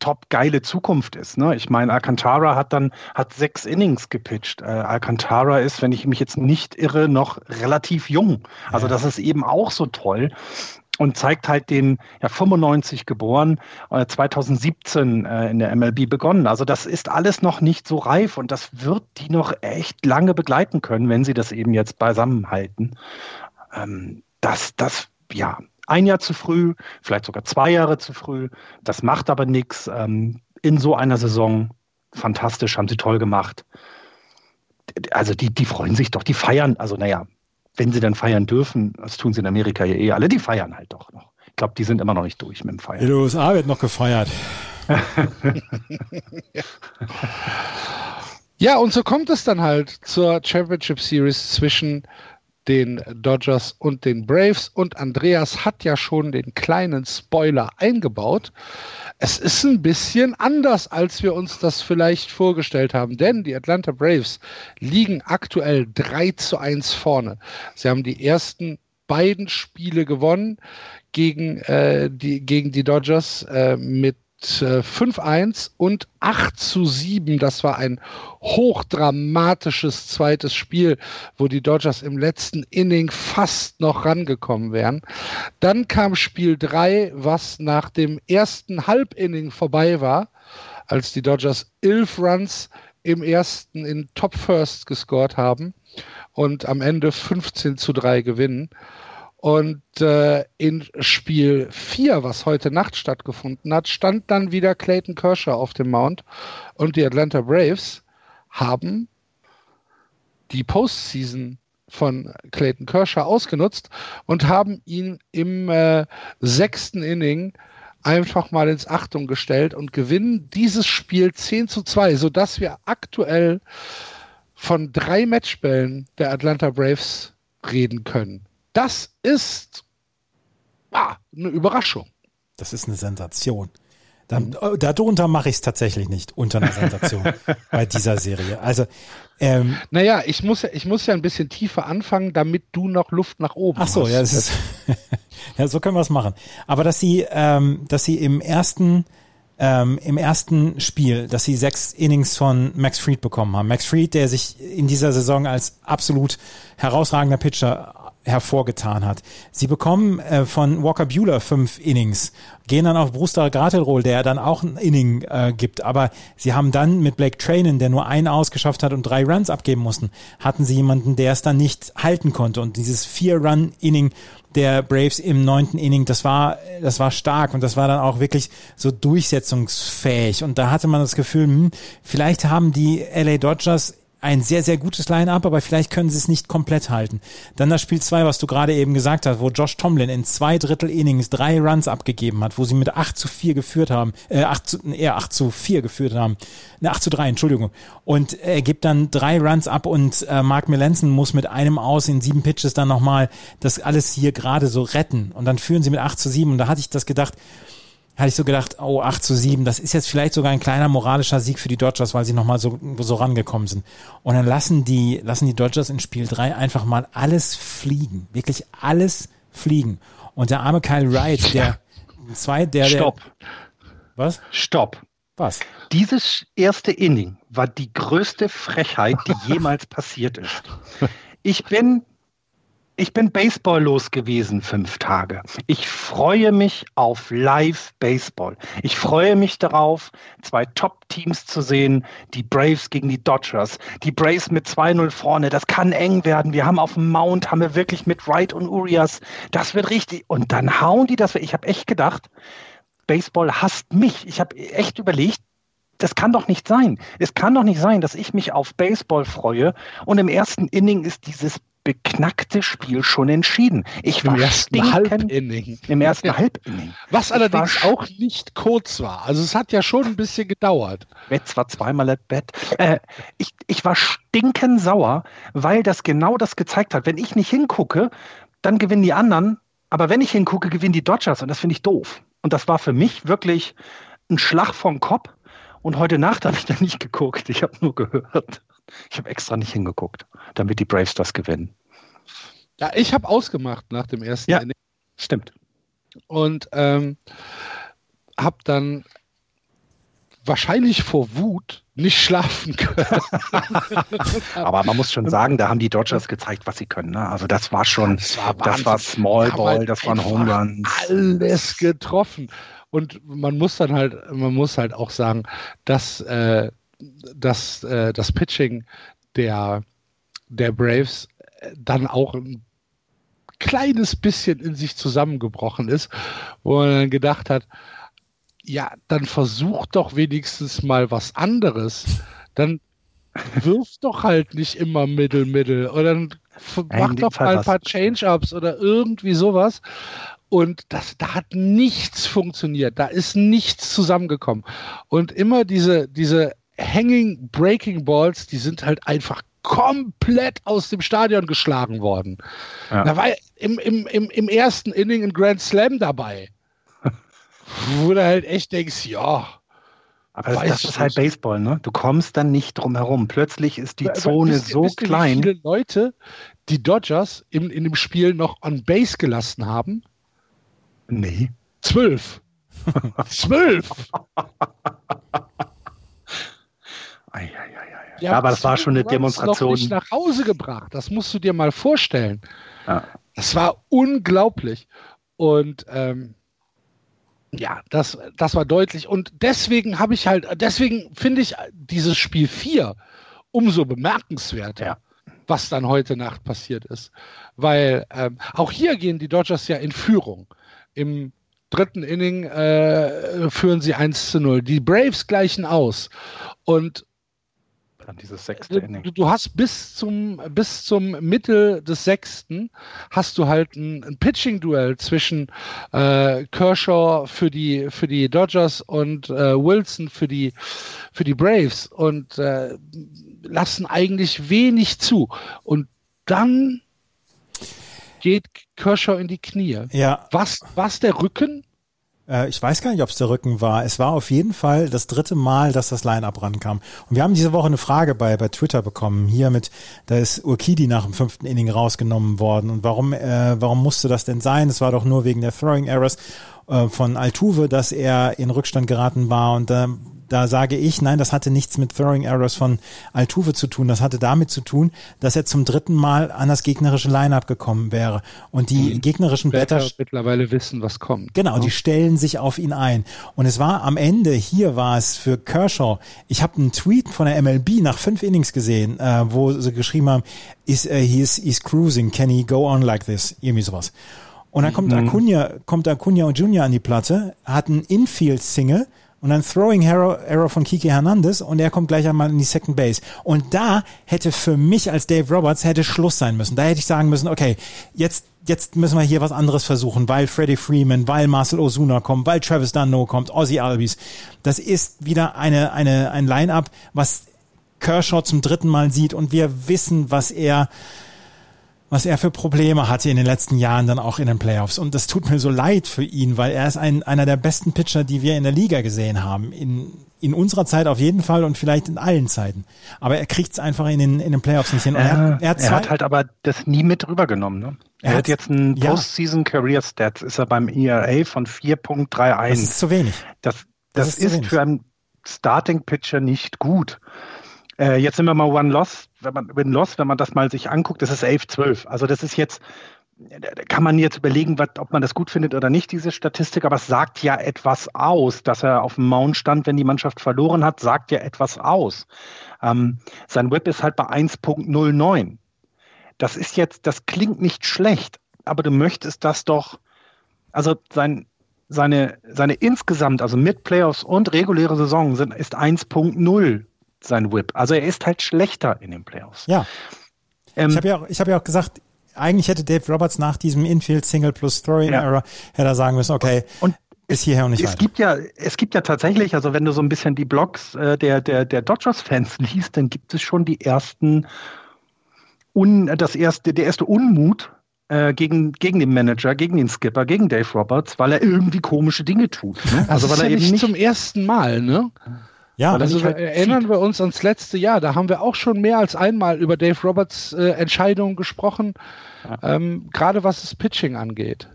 top geile Zukunft ist. Ne? Ich meine, Alcantara hat dann hat sechs Innings gepitcht. Äh, Alcantara ist, wenn ich mich jetzt nicht irre, noch relativ jung. Also ja. das ist eben auch so toll und zeigt halt den, ja, 95 geboren, äh, 2017 äh, in der MLB begonnen. Also das ist alles noch nicht so reif und das wird die noch echt lange begleiten können, wenn sie das eben jetzt beisammenhalten. Ähm, das, das, ja, ein Jahr zu früh, vielleicht sogar zwei Jahre zu früh, das macht aber nichts. Ähm, in so einer Saison fantastisch, haben sie toll gemacht. Also die, die freuen sich doch, die feiern, also naja, wenn sie dann feiern dürfen, das tun sie in Amerika ja eh alle, die feiern halt doch noch. Ich glaube, die sind immer noch nicht durch mit dem Feiern. In den USA wird noch gefeiert. (laughs) ja, und so kommt es dann halt zur Championship Series zwischen den Dodgers und den Braves. Und Andreas hat ja schon den kleinen Spoiler eingebaut. Es ist ein bisschen anders, als wir uns das vielleicht vorgestellt haben, denn die Atlanta Braves liegen aktuell 3 zu 1 vorne. Sie haben die ersten beiden Spiele gewonnen gegen, äh, die, gegen die Dodgers äh, mit 5-1 und 8 zu 7. Das war ein hochdramatisches zweites Spiel, wo die Dodgers im letzten Inning fast noch rangekommen wären. Dann kam Spiel 3, was nach dem ersten Halbinning vorbei war, als die Dodgers 11 Runs im ersten in Top First gescored haben und am Ende 15 zu 3 gewinnen. Und äh, in Spiel 4, was heute Nacht stattgefunden hat, stand dann wieder Clayton Kershaw auf dem Mount und die Atlanta Braves haben die Postseason von Clayton Kershaw ausgenutzt und haben ihn im äh, sechsten Inning einfach mal ins Achtung gestellt und gewinnen dieses Spiel 10 zu 2, sodass wir aktuell von drei Matchbällen der Atlanta Braves reden können. Das ist ah, eine Überraschung. Das ist eine Sensation. Dann, äh, darunter mache ich es tatsächlich nicht, unter einer Sensation (laughs) bei dieser Serie. Also, ähm, naja, ich muss, ja, ich muss ja ein bisschen tiefer anfangen, damit du noch Luft nach oben ach so, hast. Ja, das ist, (laughs) ja, so können wir es machen. Aber dass sie, ähm, dass sie im ersten, ähm, im ersten Spiel, dass sie sechs Innings von Max Fried bekommen haben. Max Fried, der sich in dieser Saison als absolut herausragender Pitcher hervorgetan hat. Sie bekommen äh, von Walker Bueller fünf Innings, gehen dann auf Brewster Gratelroll, der dann auch ein Inning äh, gibt, aber sie haben dann mit Blake Trainen, der nur einen ausgeschafft hat und drei Runs abgeben mussten, hatten sie jemanden, der es dann nicht halten konnte. Und dieses Vier-Run-Inning der Braves im neunten Inning, das war, das war stark und das war dann auch wirklich so durchsetzungsfähig. Und da hatte man das Gefühl, hm, vielleicht haben die LA Dodgers ein sehr, sehr gutes Line-up, aber vielleicht können sie es nicht komplett halten. Dann das Spiel 2, was du gerade eben gesagt hast, wo Josh Tomlin in zwei Drittel Innings drei Runs abgegeben hat, wo sie mit 8 zu 4 geführt haben, äh, 8 zu, eher 8 zu 4 geführt haben, ne, 8 zu 3, Entschuldigung. Und er gibt dann drei Runs ab und äh, Mark Melanson muss mit einem aus in sieben Pitches dann nochmal das alles hier gerade so retten. Und dann führen sie mit 8 zu 7 und da hatte ich das gedacht, hatte ich so gedacht, oh, 8 zu 7, das ist jetzt vielleicht sogar ein kleiner moralischer Sieg für die Dodgers, weil sie nochmal so, so rangekommen sind. Und dann lassen die, lassen die Dodgers in Spiel 3 einfach mal alles fliegen. Wirklich alles fliegen. Und der arme Kyle Wright, der zwei, der, Stopp. was? Stopp. Was? Dieses erste Inning war die größte Frechheit, die jemals passiert ist. Ich bin ich bin Baseball los gewesen fünf Tage. Ich freue mich auf Live-Baseball. Ich freue mich darauf, zwei Top-Teams zu sehen, die Braves gegen die Dodgers. Die Braves mit 2-0 vorne, das kann eng werden. Wir haben auf dem Mount, haben wir wirklich mit Wright und Urias, das wird richtig. Und dann hauen die das. Ich habe echt gedacht, Baseball hasst mich. Ich habe echt überlegt, das kann doch nicht sein. Es kann doch nicht sein, dass ich mich auf Baseball freue und im ersten Inning ist dieses beknackte Spiel schon entschieden. Ich war Im ersten Halbinning. Im ersten Ja. Halbinning. Was allerdings auch nicht kurz war. Also es hat ja schon ein bisschen gedauert. Betz war zweimal at Bett. Äh, ich, ich war stinkensauer, weil das genau das gezeigt hat. Wenn ich nicht hingucke, dann gewinnen die anderen. Aber wenn ich hingucke, gewinnen die Dodgers. Und das finde ich doof. Und das war für mich wirklich ein Schlag vom Kopf. Und heute Nacht (laughs) habe ich da nicht geguckt. Ich habe nur gehört. Ich habe extra nicht hingeguckt, damit die Braves das gewinnen. Ja, ich habe ausgemacht nach dem ersten Ja. Inning Stimmt. und ähm, habe dann wahrscheinlich vor Wut nicht schlafen (laughs) können. Aber man muss schon sagen, da haben die Dodgers gezeigt, was sie können. Ne? Also das war schon, Das war das war. Small Ball, das waren Home Runs. alles getroffen. Und man muss dann halt, man muss halt auch sagen, dass, äh, dass äh, das Pitching der, der Braves äh, dann auch ein kleines bisschen in sich zusammengebrochen ist, wo man dann gedacht hat, ja, dann versuch doch wenigstens mal was anderes. Dann wirf doch halt nicht immer Mittel, Mittel. Oder dann mach doch mal ein paar Change-Ups oder irgendwie sowas. Und das, da hat nichts funktioniert. Da ist nichts zusammengekommen. Und immer diese, diese Hanging Breaking Balls, die sind halt einfach komplett aus dem Stadion geschlagen worden. Ja. Da war im, im, im, im ersten Inning ein Grand Slam dabei. (laughs) Wo du halt echt denkst, ja, Aber das, das ist halt. Baseball, ne? Du kommst dann nicht drum herum. Plötzlich ist die Aber Zone wisst so wisst klein. Wie viele Leute die Dodgers in, in dem Spiel noch on Base gelassen haben? Nee. Zwölf. (laughs) Zwölf. Ei, ei, ei, Ja, aber das war schon eine Demonstration. Noch nicht nach Hause gebracht. Das musst du dir mal vorstellen. Ja. Das war unglaublich. Und ähm, ja, das, das war deutlich. Und deswegen habe ich halt, deswegen finde ich dieses Spiel 4 umso bemerkenswerter, Ja. was dann heute Nacht passiert ist. Weil ähm, auch hier gehen die Dodgers ja in Führung. Im dritten Inning äh, führen sie 1 zu 0. Die Braves gleichen aus. Und Dann dieses sechste du, Inning. du- du hast bis zum, bis zum Mittel des sechsten hast du halt ein, ein Pitching-Duell zwischen äh, Kershaw für die, für die Dodgers und äh, Wilson für die, für die Braves und äh, lassen eigentlich wenig zu. Und dann geht Kershaw in die Knie. Ja, Was, was der Rücken? Äh, ich weiß gar nicht, ob es der Rücken war. Es war auf jeden Fall das dritte Mal, dass das Line-Up rankam. Und wir haben diese Woche eine Frage bei, bei Twitter bekommen. Hier mit, da ist Urquidi nach dem fünften Inning rausgenommen worden. Und warum, äh, warum musste das denn sein? Es war doch nur wegen der Throwing Errors äh, von Altuve, dass er in Rückstand geraten war. Und da da sage ich, nein, das hatte nichts mit Throwing Errors von Altuve zu tun. Das hatte damit zu tun, dass er zum dritten Mal an das gegnerische Line-Up gekommen wäre. Und die gegnerischen Batter mittlerweile wissen, was kommt. Genau, die stellen sich auf ihn ein. Und es war am Ende, hier war es für Kershaw, ich habe einen Tweet von der MLB nach fünf Innings gesehen, äh, wo sie geschrieben haben, is, uh, he is, he's cruising, can he go on like this? Irgendwie sowas. Und dann kommt Acuna, kommt Acuna und Junior an die Platte, hat einen Infield-Single und dann Throwing Error, Error von Kike Hernandez und er kommt gleich einmal in die Second Base. Und da hätte für mich als Dave Roberts hätte Schluss sein müssen. Da hätte ich sagen müssen, okay, jetzt jetzt müssen wir hier was anderes versuchen, weil Freddie Freeman, weil Marcel Ozuna kommt, weil Travis Dunno kommt, Ozzy Albies. Das ist wieder eine, eine, ein Line-Up, was Kershaw zum dritten Mal sieht und wir wissen, was er, was er für Probleme hatte in den letzten Jahren dann auch in den Playoffs. Und das tut mir so leid für ihn, weil er ist ein, einer der besten Pitcher, die wir in der Liga gesehen haben. In, in unserer Zeit auf jeden Fall und vielleicht in allen Zeiten. Aber er kriegt es einfach in den, in den Playoffs nicht hin. Ja, er, hat, er, hat er hat halt aber das nie mit rübergenommen. Ne? Er, Er hat hat- jetzt einen ja. Postseason Career Stats, ist er beim ERA von das 4.31. ist zu wenig. Das, Das das, ist ist, für einen Starting-Pitcher nicht gut. Äh, jetzt sind wir mal One Loss, wenn man Win Loss, wenn man das mal sich anguckt, das ist 11-12. Also das ist jetzt, kann man jetzt überlegen, was, ob man das gut findet oder nicht, diese Statistik, aber es sagt ja etwas aus, dass er auf dem Mount stand, wenn die Mannschaft verloren hat, sagt ja etwas aus. Ähm, sein Whip ist halt bei 1.09. Das ist jetzt, das klingt nicht schlecht, aber du möchtest das doch, also sein, seine, seine insgesamt, also mit Playoffs und reguläre Saison sind, ist 1.0 sein Whip. Also er ist halt schlechter in den Playoffs. Ja. Ähm, ich habe ja, auch, ich hab ja auch gesagt, eigentlich hätte Dave Roberts nach diesem Infield Single plus Throwing ja. Error hätte er sagen müssen, okay, und ist hierher und nicht es weiter. gibt ja es gibt ja tatsächlich, also wenn du so ein bisschen die Blogs äh, der der der Dodgers Fans (laughs) liest, dann gibt es schon die ersten un, das erste der erste Unmut äh, gegen, gegen den Manager, gegen den Skipper, gegen Dave Roberts, weil er irgendwie komische Dinge tut. Ne? Also weil er ja eben nicht zum ersten Mal, ne? Ja, also halt erinnern zieht. wir uns ans letzte Jahr, da haben wir auch schon mehr als einmal über Dave Roberts äh, Entscheidungen gesprochen, ja. ähm, gerade was das Pitching angeht.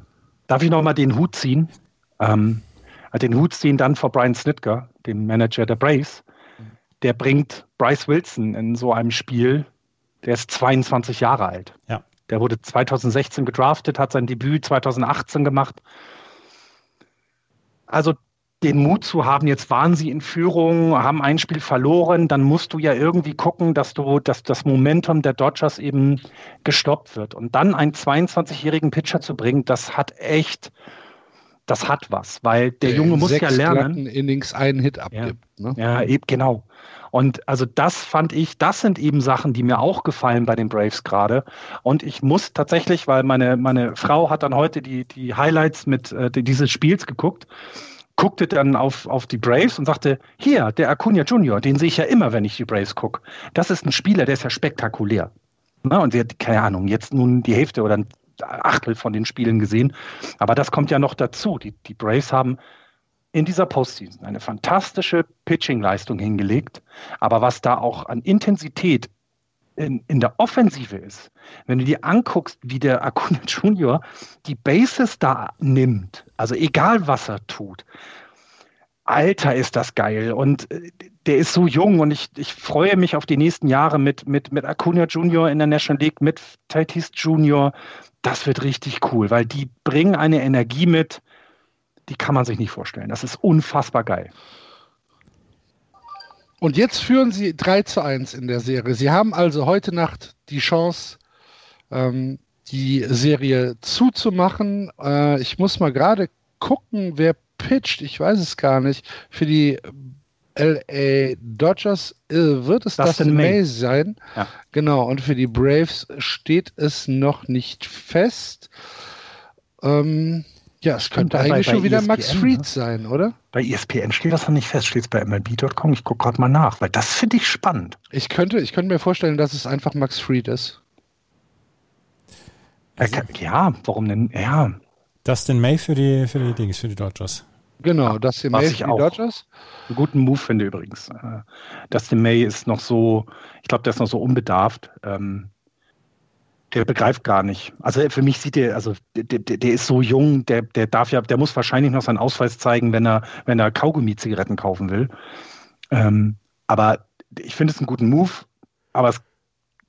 Darf ich nochmal den Hut ziehen? Ähm, den Hut ziehen dann vor Brian Snitker, dem Manager der Braves. Der bringt Bryce Wilson in so einem Spiel, der ist 22 Jahre alt. Ja. Der wurde 2016 gedraftet, hat sein Debüt 2018 gemacht. Also den Mut zu haben, jetzt waren sie in Führung, haben ein Spiel verloren, dann musst du ja irgendwie gucken, dass du, dass das Momentum der Dodgers eben gestoppt wird. Und dann einen 22-jährigen Pitcher zu bringen, das hat echt, das hat was, weil der, der Junge muss ja lernen. Innings einen Hit abgibt. Ja, ne? ja eben genau. Und also das fand ich, das sind eben Sachen, die mir auch gefallen bei den Braves gerade. Und ich muss tatsächlich, weil meine, meine Frau hat dann heute die, die Highlights mit äh, dieses Spiels geguckt guckte dann auf, auf die Braves und sagte, hier, der Acuna Junior, den sehe ich ja immer, wenn ich die Braves gucke. Das ist ein Spieler, der ist ja spektakulär. Na, und sie hat, keine Ahnung, jetzt nun die Hälfte oder ein Achtel von den Spielen gesehen. Aber das kommt ja noch dazu. Die, die Braves haben in dieser Postseason eine fantastische Pitching-Leistung hingelegt. Aber was da auch an Intensität in, in der Offensive ist, wenn du dir anguckst, wie der Acuna (laughs) Junior die Bases da nimmt, also egal was er tut, Alter, ist das geil. Und äh, der ist so jung und ich, ich freue mich auf die nächsten Jahre mit, mit, mit Acuna Junior in der National League, mit Tatis Junior. Das wird richtig cool, weil die bringen eine Energie mit, die kann man sich nicht vorstellen. Das ist unfassbar geil. Und jetzt führen sie 3 zu 1 in der Serie. Sie haben also heute Nacht die Chance, ähm, die Serie zuzumachen. Äh, ich muss mal gerade gucken, wer pitcht. Ich weiß es gar nicht. Für die LA Dodgers äh, wird es Dustin, Dustin May. May sein. Ja. Genau. Und für die Braves steht es noch nicht fest. Ähm, ja, es könnte bei, eigentlich bei schon wieder ESPN, Max Fried ne? sein, oder? Bei ESPN steht das noch nicht fest, steht es bei MLB.com. Ich gucke gerade mal nach, weil das finde ich spannend. Ich könnte, ich könnte mir vorstellen, dass es einfach Max Fried ist. Also, ja, warum denn? Ja. Dustin May für die, für die Dings, für die Dodgers. Genau, Dustin May für die Dodgers. Einen guten Move finde übrigens. Äh, Dustin May ist noch so, ich glaube, der ist noch so unbedarft. Ähm, der begreift gar nicht. Also für mich sieht er, also der, der, der, ist so jung, der, der darf ja, der muss wahrscheinlich noch seinen Ausweis zeigen, wenn er, wenn er Kaugummi-Zigaretten kaufen will. Ähm, aber ich finde es einen guten Move, aber es,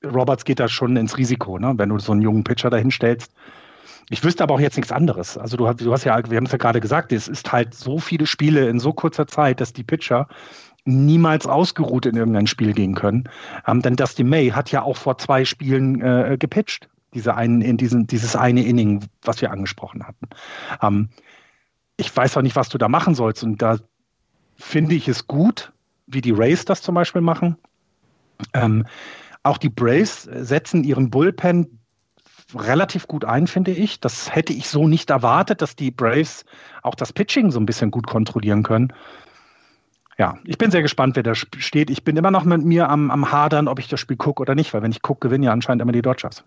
Roberts geht da schon ins Risiko, ne? wenn du so einen jungen Pitcher dahin stellst. Ich wüsste aber auch jetzt nichts anderes. Also du hast, du hast ja, wir haben es ja gerade gesagt, es ist halt so viele Spiele in so kurzer Zeit, dass die Pitcher niemals ausgeruht in irgendein Spiel gehen können. Ähm, denn Dusty May hat ja auch vor zwei Spielen äh, gepitcht, diese einen, in diesen, dieses eine Inning, was wir angesprochen hatten. Ähm, ich weiß auch nicht, was du da machen sollst. Und da finde ich es gut, wie die Rays das zum Beispiel machen. Ähm, auch die Braves setzen ihren Bullpen relativ gut ein, finde ich. Das hätte ich so nicht erwartet, dass die Braves auch das Pitching so ein bisschen gut kontrollieren können ja, ich bin sehr gespannt, wer da steht. Ich bin immer noch mit mir am, am Hadern, ob ich das Spiel gucke oder nicht, weil wenn ich gucke, gewinnen ja anscheinend immer die Dodgers.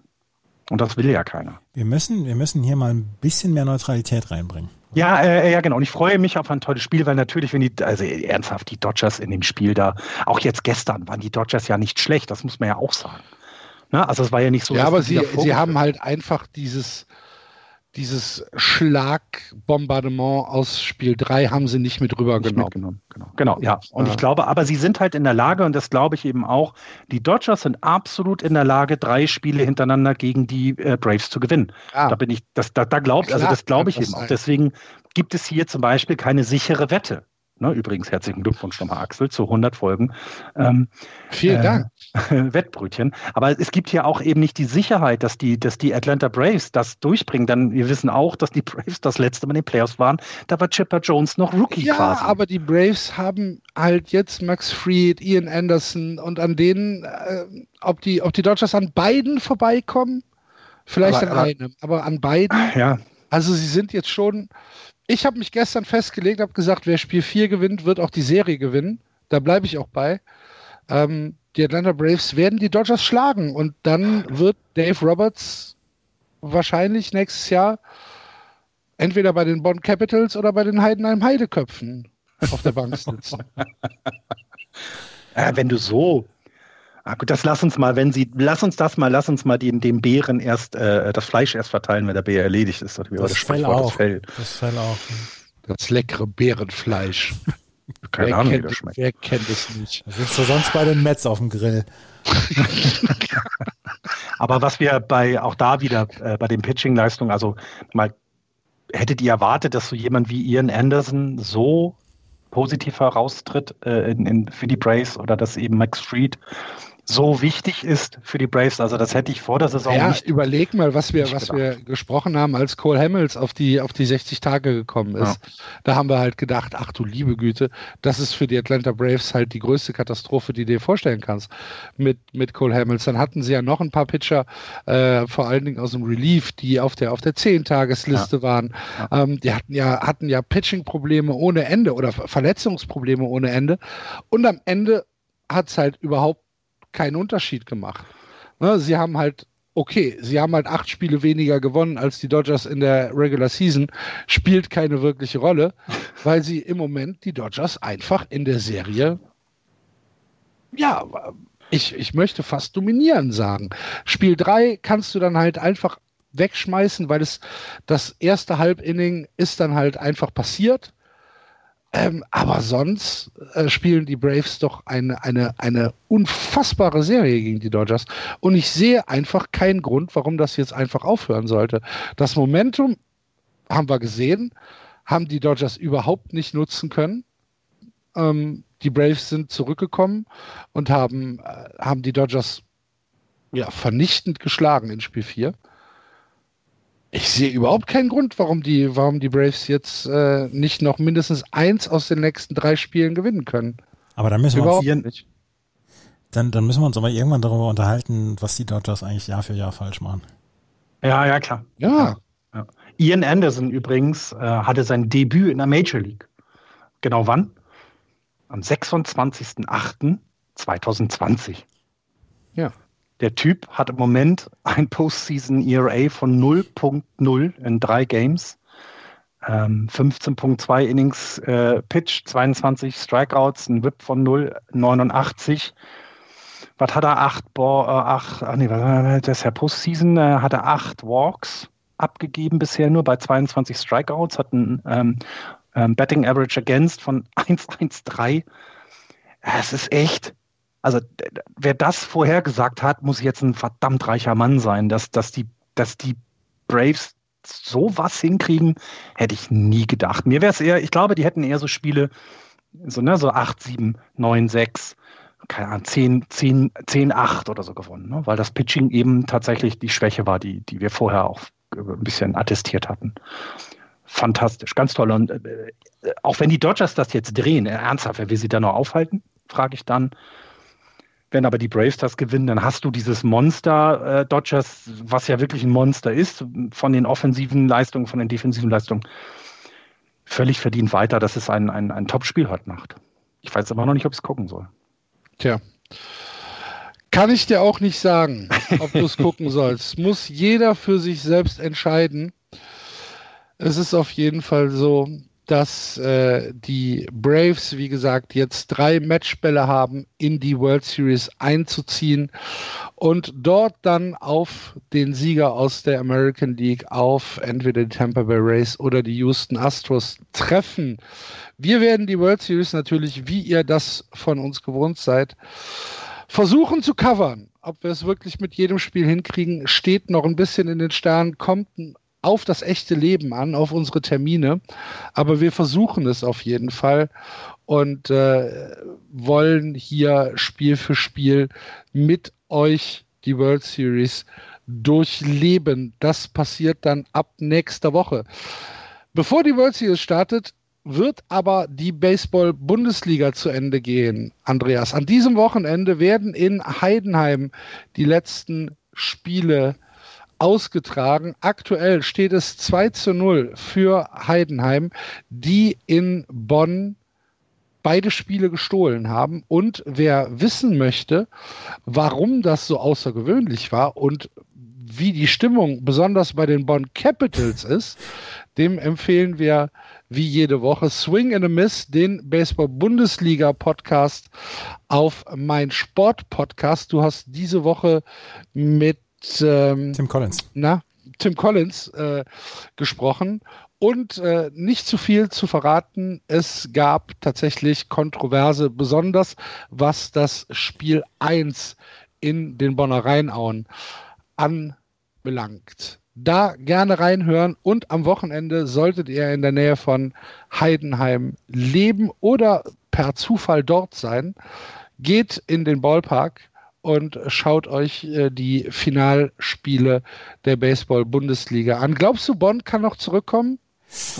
Und das will ja keiner. Wir müssen, wir müssen hier mal ein bisschen mehr Neutralität reinbringen. Ja, äh, ja, genau. Und ich freue mich auf ein tolles Spiel, weil natürlich, wenn die, also ernsthaft, die Dodgers in dem Spiel da, auch jetzt gestern waren die Dodgers ja nicht schlecht, das muss man ja auch sagen. Ne? Also es war ja nicht so. Ja, aber sie, sie haben halt einfach dieses, dieses Schlagbombardement aus Spiel 3 haben sie nicht mit rübergenommen. Genau, genau, ja. Und ich glaube, aber sie sind halt in der Lage, und das glaube ich eben auch, die Dodgers sind absolut in der Lage, drei Spiele hintereinander gegen die äh, Braves zu gewinnen. Ja. Da bin ich, das, da, da glaubt, also das glaube ich eben auch. Deswegen gibt es hier zum Beispiel keine sichere Wette. Ne, übrigens herzlichen Glückwunsch nochmal, Axel, zu 100 Folgen. Ähm, Vielen äh, Dank. (laughs) Wettbrötchen. Aber es gibt hier auch eben nicht die Sicherheit, dass die, dass die Atlanta Braves das durchbringen. Dann wir wissen auch, dass die Braves das letzte Mal in den Playoffs waren. Da war Chipper Jones noch Rookie ja, quasi. Ja, aber die Braves haben halt jetzt Max Fried, Ian Anderson und an denen, äh, ob, die, ob die Dodgers an beiden vorbeikommen, vielleicht aber, an aber, einem, aber an beiden. (laughs) Ja. Also sie sind jetzt schon ich habe mich gestern festgelegt, habe gesagt, wer Spiel 4 gewinnt, wird auch die Serie gewinnen. Da bleibe ich auch bei. Ähm, die Atlanta Braves werden die Dodgers schlagen und dann wird Dave Roberts wahrscheinlich nächstes Jahr entweder bei den Bond Capitals oder bei den Heidenheim Heideköpfen auf der Bank sitzen. (laughs) äh, wenn du so Ah, gut, das lass uns mal, wenn Sie, lass uns das mal, lass uns mal den, dem Bären erst, äh, das Fleisch erst verteilen, wenn der Bär erledigt ist. Oder wie das, das Fell auch. Das Fell. Das Fell auch. Das leckere Bärenfleisch. Keine wer Ahnung, kennt, wie das schmeckt. Wer kennt es nicht? Da sitzt du sonst bei den Mets auf dem Grill. (laughs) Aber was wir bei, auch da wieder, äh, bei den Pitching-Leistungen, also mal, hättet ihr erwartet, dass so jemand wie Ian Anderson so positiv heraustritt äh, in, in, für die Braves oder dass eben Max Fried so wichtig ist für die Braves. Also das hätte ich vor der Saison ja, nicht. Überleg mal, was wir, was wir gesprochen haben, als Cole Hamels auf die, auf die 60 Tage gekommen ist. Ja. Da haben wir halt gedacht, ach du liebe Güte, das ist für die Atlanta Braves halt die größte Katastrophe, die du dir vorstellen kannst mit, mit Cole Hamels. Dann hatten sie ja noch ein paar Pitcher, äh, vor allen Dingen aus dem Relief, die auf der, auf der 10-Tagesliste ja. waren. Ähm, die hatten ja, hatten ja Pitching-Probleme ohne Ende oder Verletzungsprobleme ohne Ende. Und am Ende hat es halt überhaupt keinen Unterschied gemacht. Ne, sie haben halt, okay, sie haben halt acht Spiele weniger gewonnen als die Dodgers in der Regular Season, spielt keine wirkliche Rolle, (laughs) weil sie im Moment die Dodgers einfach in der Serie, ja, ich, ich möchte fast dominieren sagen. Spiel drei kannst du dann halt einfach wegschmeißen, weil es das erste Halbinning ist dann halt einfach passiert. Ähm, aber sonst äh, spielen die Braves doch eine, eine, eine unfassbare Serie gegen die Dodgers. Und ich sehe einfach keinen Grund, warum das jetzt einfach aufhören sollte. Das Momentum haben wir gesehen, haben die Dodgers überhaupt nicht nutzen können. Ähm, die Braves sind zurückgekommen und haben, äh, haben die Dodgers ja, vernichtend geschlagen in Spiel 4. Ich sehe überhaupt keinen Grund, warum die, warum die Braves jetzt äh, nicht noch mindestens eins aus den nächsten drei Spielen gewinnen können. Aber dann müssen wir uns, nicht. Dann, dann müssen wir uns aber irgendwann darüber unterhalten, was die Dodgers eigentlich Jahr für Jahr falsch machen. Ja, ja, klar. Ja. ja. Ian Anderson übrigens äh, hatte sein Debüt in der Major League. Genau wann? Am 26.08.2020. Ja. Der Typ hat im Moment ein Postseason ERA von 0.0 in drei Games. Ähm, 15.2 Innings äh, Pitch, 22 Strikeouts, ein Whip von 0,89. Was hat er? Acht, Bo äh, acht ach nee, das ist ja Postseason, äh, hat er acht Walks abgegeben bisher nur bei 22 Strikeouts, hat ein ähm, ähm, Betting Average Against von (laughs) 1,13. Es ist echt, also wer das vorhergesagt hat, muss jetzt ein verdammt reicher Mann sein, dass, dass, die, dass die Braves so was hinkriegen, hätte ich nie gedacht. Mir wäre es eher, ich glaube, die hätten eher so Spiele, so, ne, so 8, 7, 9, 6, keine Ahnung, 10, 10, 10 8 oder so gewonnen, ne? weil das Pitching eben tatsächlich die Schwäche war, die, die wir vorher auch ein bisschen attestiert hatten. Fantastisch, ganz toll. Und äh, auch wenn die Dodgers das jetzt drehen, ernsthaft, wer will sie da noch aufhalten, frage ich dann. Wenn aber die Braves das gewinnen, dann hast du dieses Monster äh, Dodgers, was ja wirklich ein Monster ist, von den offensiven Leistungen, von den defensiven Leistungen, völlig verdient weiter, dass es ein, ein, ein Top-Spiel heute macht. Ich weiß aber noch nicht, ob ich es gucken soll. Tja. Kann ich dir auch nicht sagen, ob du es gucken (laughs) sollst. Muss jeder für sich selbst entscheiden. Es ist auf jeden Fall so, dass äh, die Braves, wie gesagt, jetzt drei Matchbälle haben, in die World Series einzuziehen und dort dann auf den Sieger aus der American League, auf entweder die Tampa Bay Rays oder die Houston Astros treffen. Wir werden die World Series natürlich, wie ihr das von uns gewohnt seid, versuchen zu covern. Ob wir es wirklich mit jedem Spiel hinkriegen, steht noch ein bisschen in den Sternen, kommt auf das echte Leben an, auf unsere Termine. Aber wir versuchen es auf jeden Fall und äh, wollen hier Spiel für Spiel mit euch die World Series durchleben. Das passiert dann ab nächster Woche. Bevor die World Series startet, wird aber die Baseball-Bundesliga zu Ende gehen, Andreas. An diesem Wochenende werden in Heidenheim die letzten Spiele ausgetragen. Aktuell steht es 2 zu 0 für Heidenheim, die in Bonn beide Spiele gestohlen haben. Und wer wissen möchte, warum das so außergewöhnlich war und wie die Stimmung besonders bei den Bonn Capitals ist, dem empfehlen wir wie jede Woche Swing and a Miss, den Baseball-Bundesliga-Podcast auf mein Sport-Podcast. Du hast diese Woche mit ähm, Tim Collins. Na, Tim Collins äh, gesprochen. Und äh, nicht zu viel zu verraten, es gab tatsächlich Kontroverse, besonders was das Spiel 1 in den Bonner Rheinauen anbelangt. Da gerne reinhören und am Wochenende solltet ihr in der Nähe von Heidenheim leben oder per Zufall dort sein, geht in den Ballpark und schaut euch äh, die Finalspiele der Baseball-Bundesliga an. Glaubst du, Bonn kann noch zurückkommen?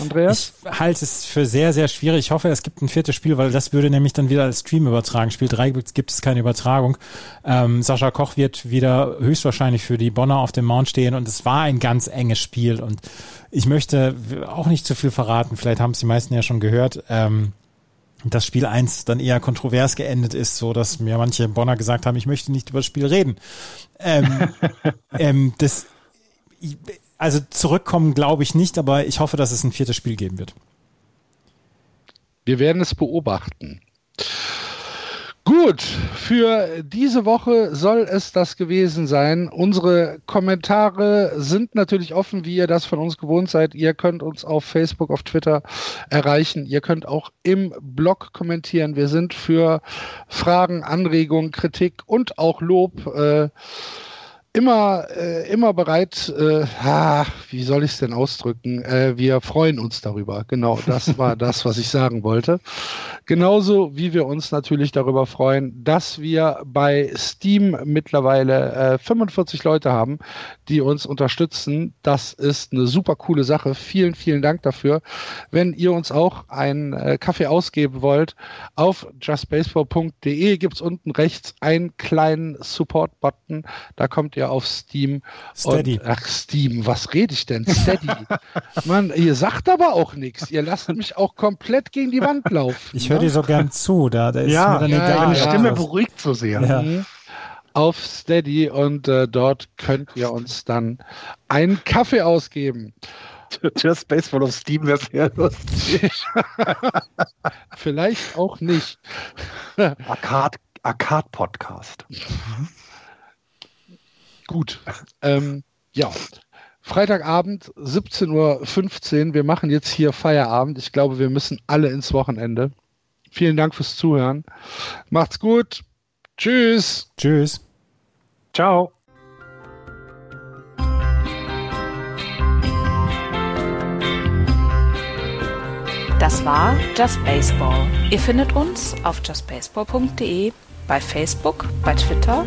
Andreas? Ich halte es für sehr, sehr schwierig. Ich hoffe, es gibt ein viertes Spiel, weil das würde nämlich dann wieder als Stream übertragen. Spiel 3 gibt es keine Übertragung. Ähm, Sascha Koch wird wieder höchstwahrscheinlich für die Bonner auf dem Mount stehen und es war ein ganz enges Spiel und ich möchte auch nicht zu viel verraten. Vielleicht haben es die meisten ja schon gehört. Ähm, das Spiel 1 dann eher kontrovers geendet ist, so dass mir manche Bonner gesagt haben, ich möchte nicht über das Spiel reden. Ähm, (laughs) ähm, das, also zurückkommen glaube ich nicht, aber ich hoffe, dass es ein viertes Spiel geben wird. Wir werden es beobachten. Gut, für diese Woche soll es das gewesen sein. Unsere Kommentare sind natürlich offen, wie ihr das von uns gewohnt seid. Ihr könnt uns auf Facebook, auf Twitter erreichen. Ihr könnt auch im Blog kommentieren. Wir sind für Fragen, Anregungen, Kritik und auch Lob. Äh, immer, äh, immer bereit, äh, ah, wie soll ich es denn ausdrücken? Äh, wir freuen uns darüber. Genau, das war (laughs) das, was ich sagen wollte. Genauso wie wir uns natürlich darüber freuen, dass wir bei Steam mittlerweile äh, 45 Leute haben, die uns unterstützen. Das ist eine super coole Sache. Vielen, vielen Dank dafür. Wenn ihr uns auch einen äh, Kaffee ausgeben wollt, auf justbaseball.de gibt's unten rechts einen kleinen Support-Button. Da kommt ihr ja auf Steam. Steady. Und, ach, Steam, was rede ich denn? Steady. (laughs) Mann, ihr sagt aber auch nichts. Ihr lasst mich auch komplett gegen die Wand laufen. Ich höre ne? dir so gern zu. Da, da ist ja, mir dann ja, egal. Meine Stimme ja. beruhigt so sehr. Ja. Mhm. Auf Steady und äh, dort könnt ihr uns dann einen Kaffee ausgeben. Just Baseball auf Steam wäre sehr lustig. (laughs) Vielleicht auch nicht. Arcade, Arcade Podcast. (laughs) Gut. Ähm, ja. Freitagabend, 17.15 Uhr. Wir machen jetzt hier Feierabend. Ich glaube, wir müssen alle ins Wochenende. Vielen Dank fürs Zuhören. Macht's gut. Tschüss. Tschüss. Ciao. Das war Just Baseball. Ihr findet uns auf justbaseball.de, bei Facebook, bei Twitter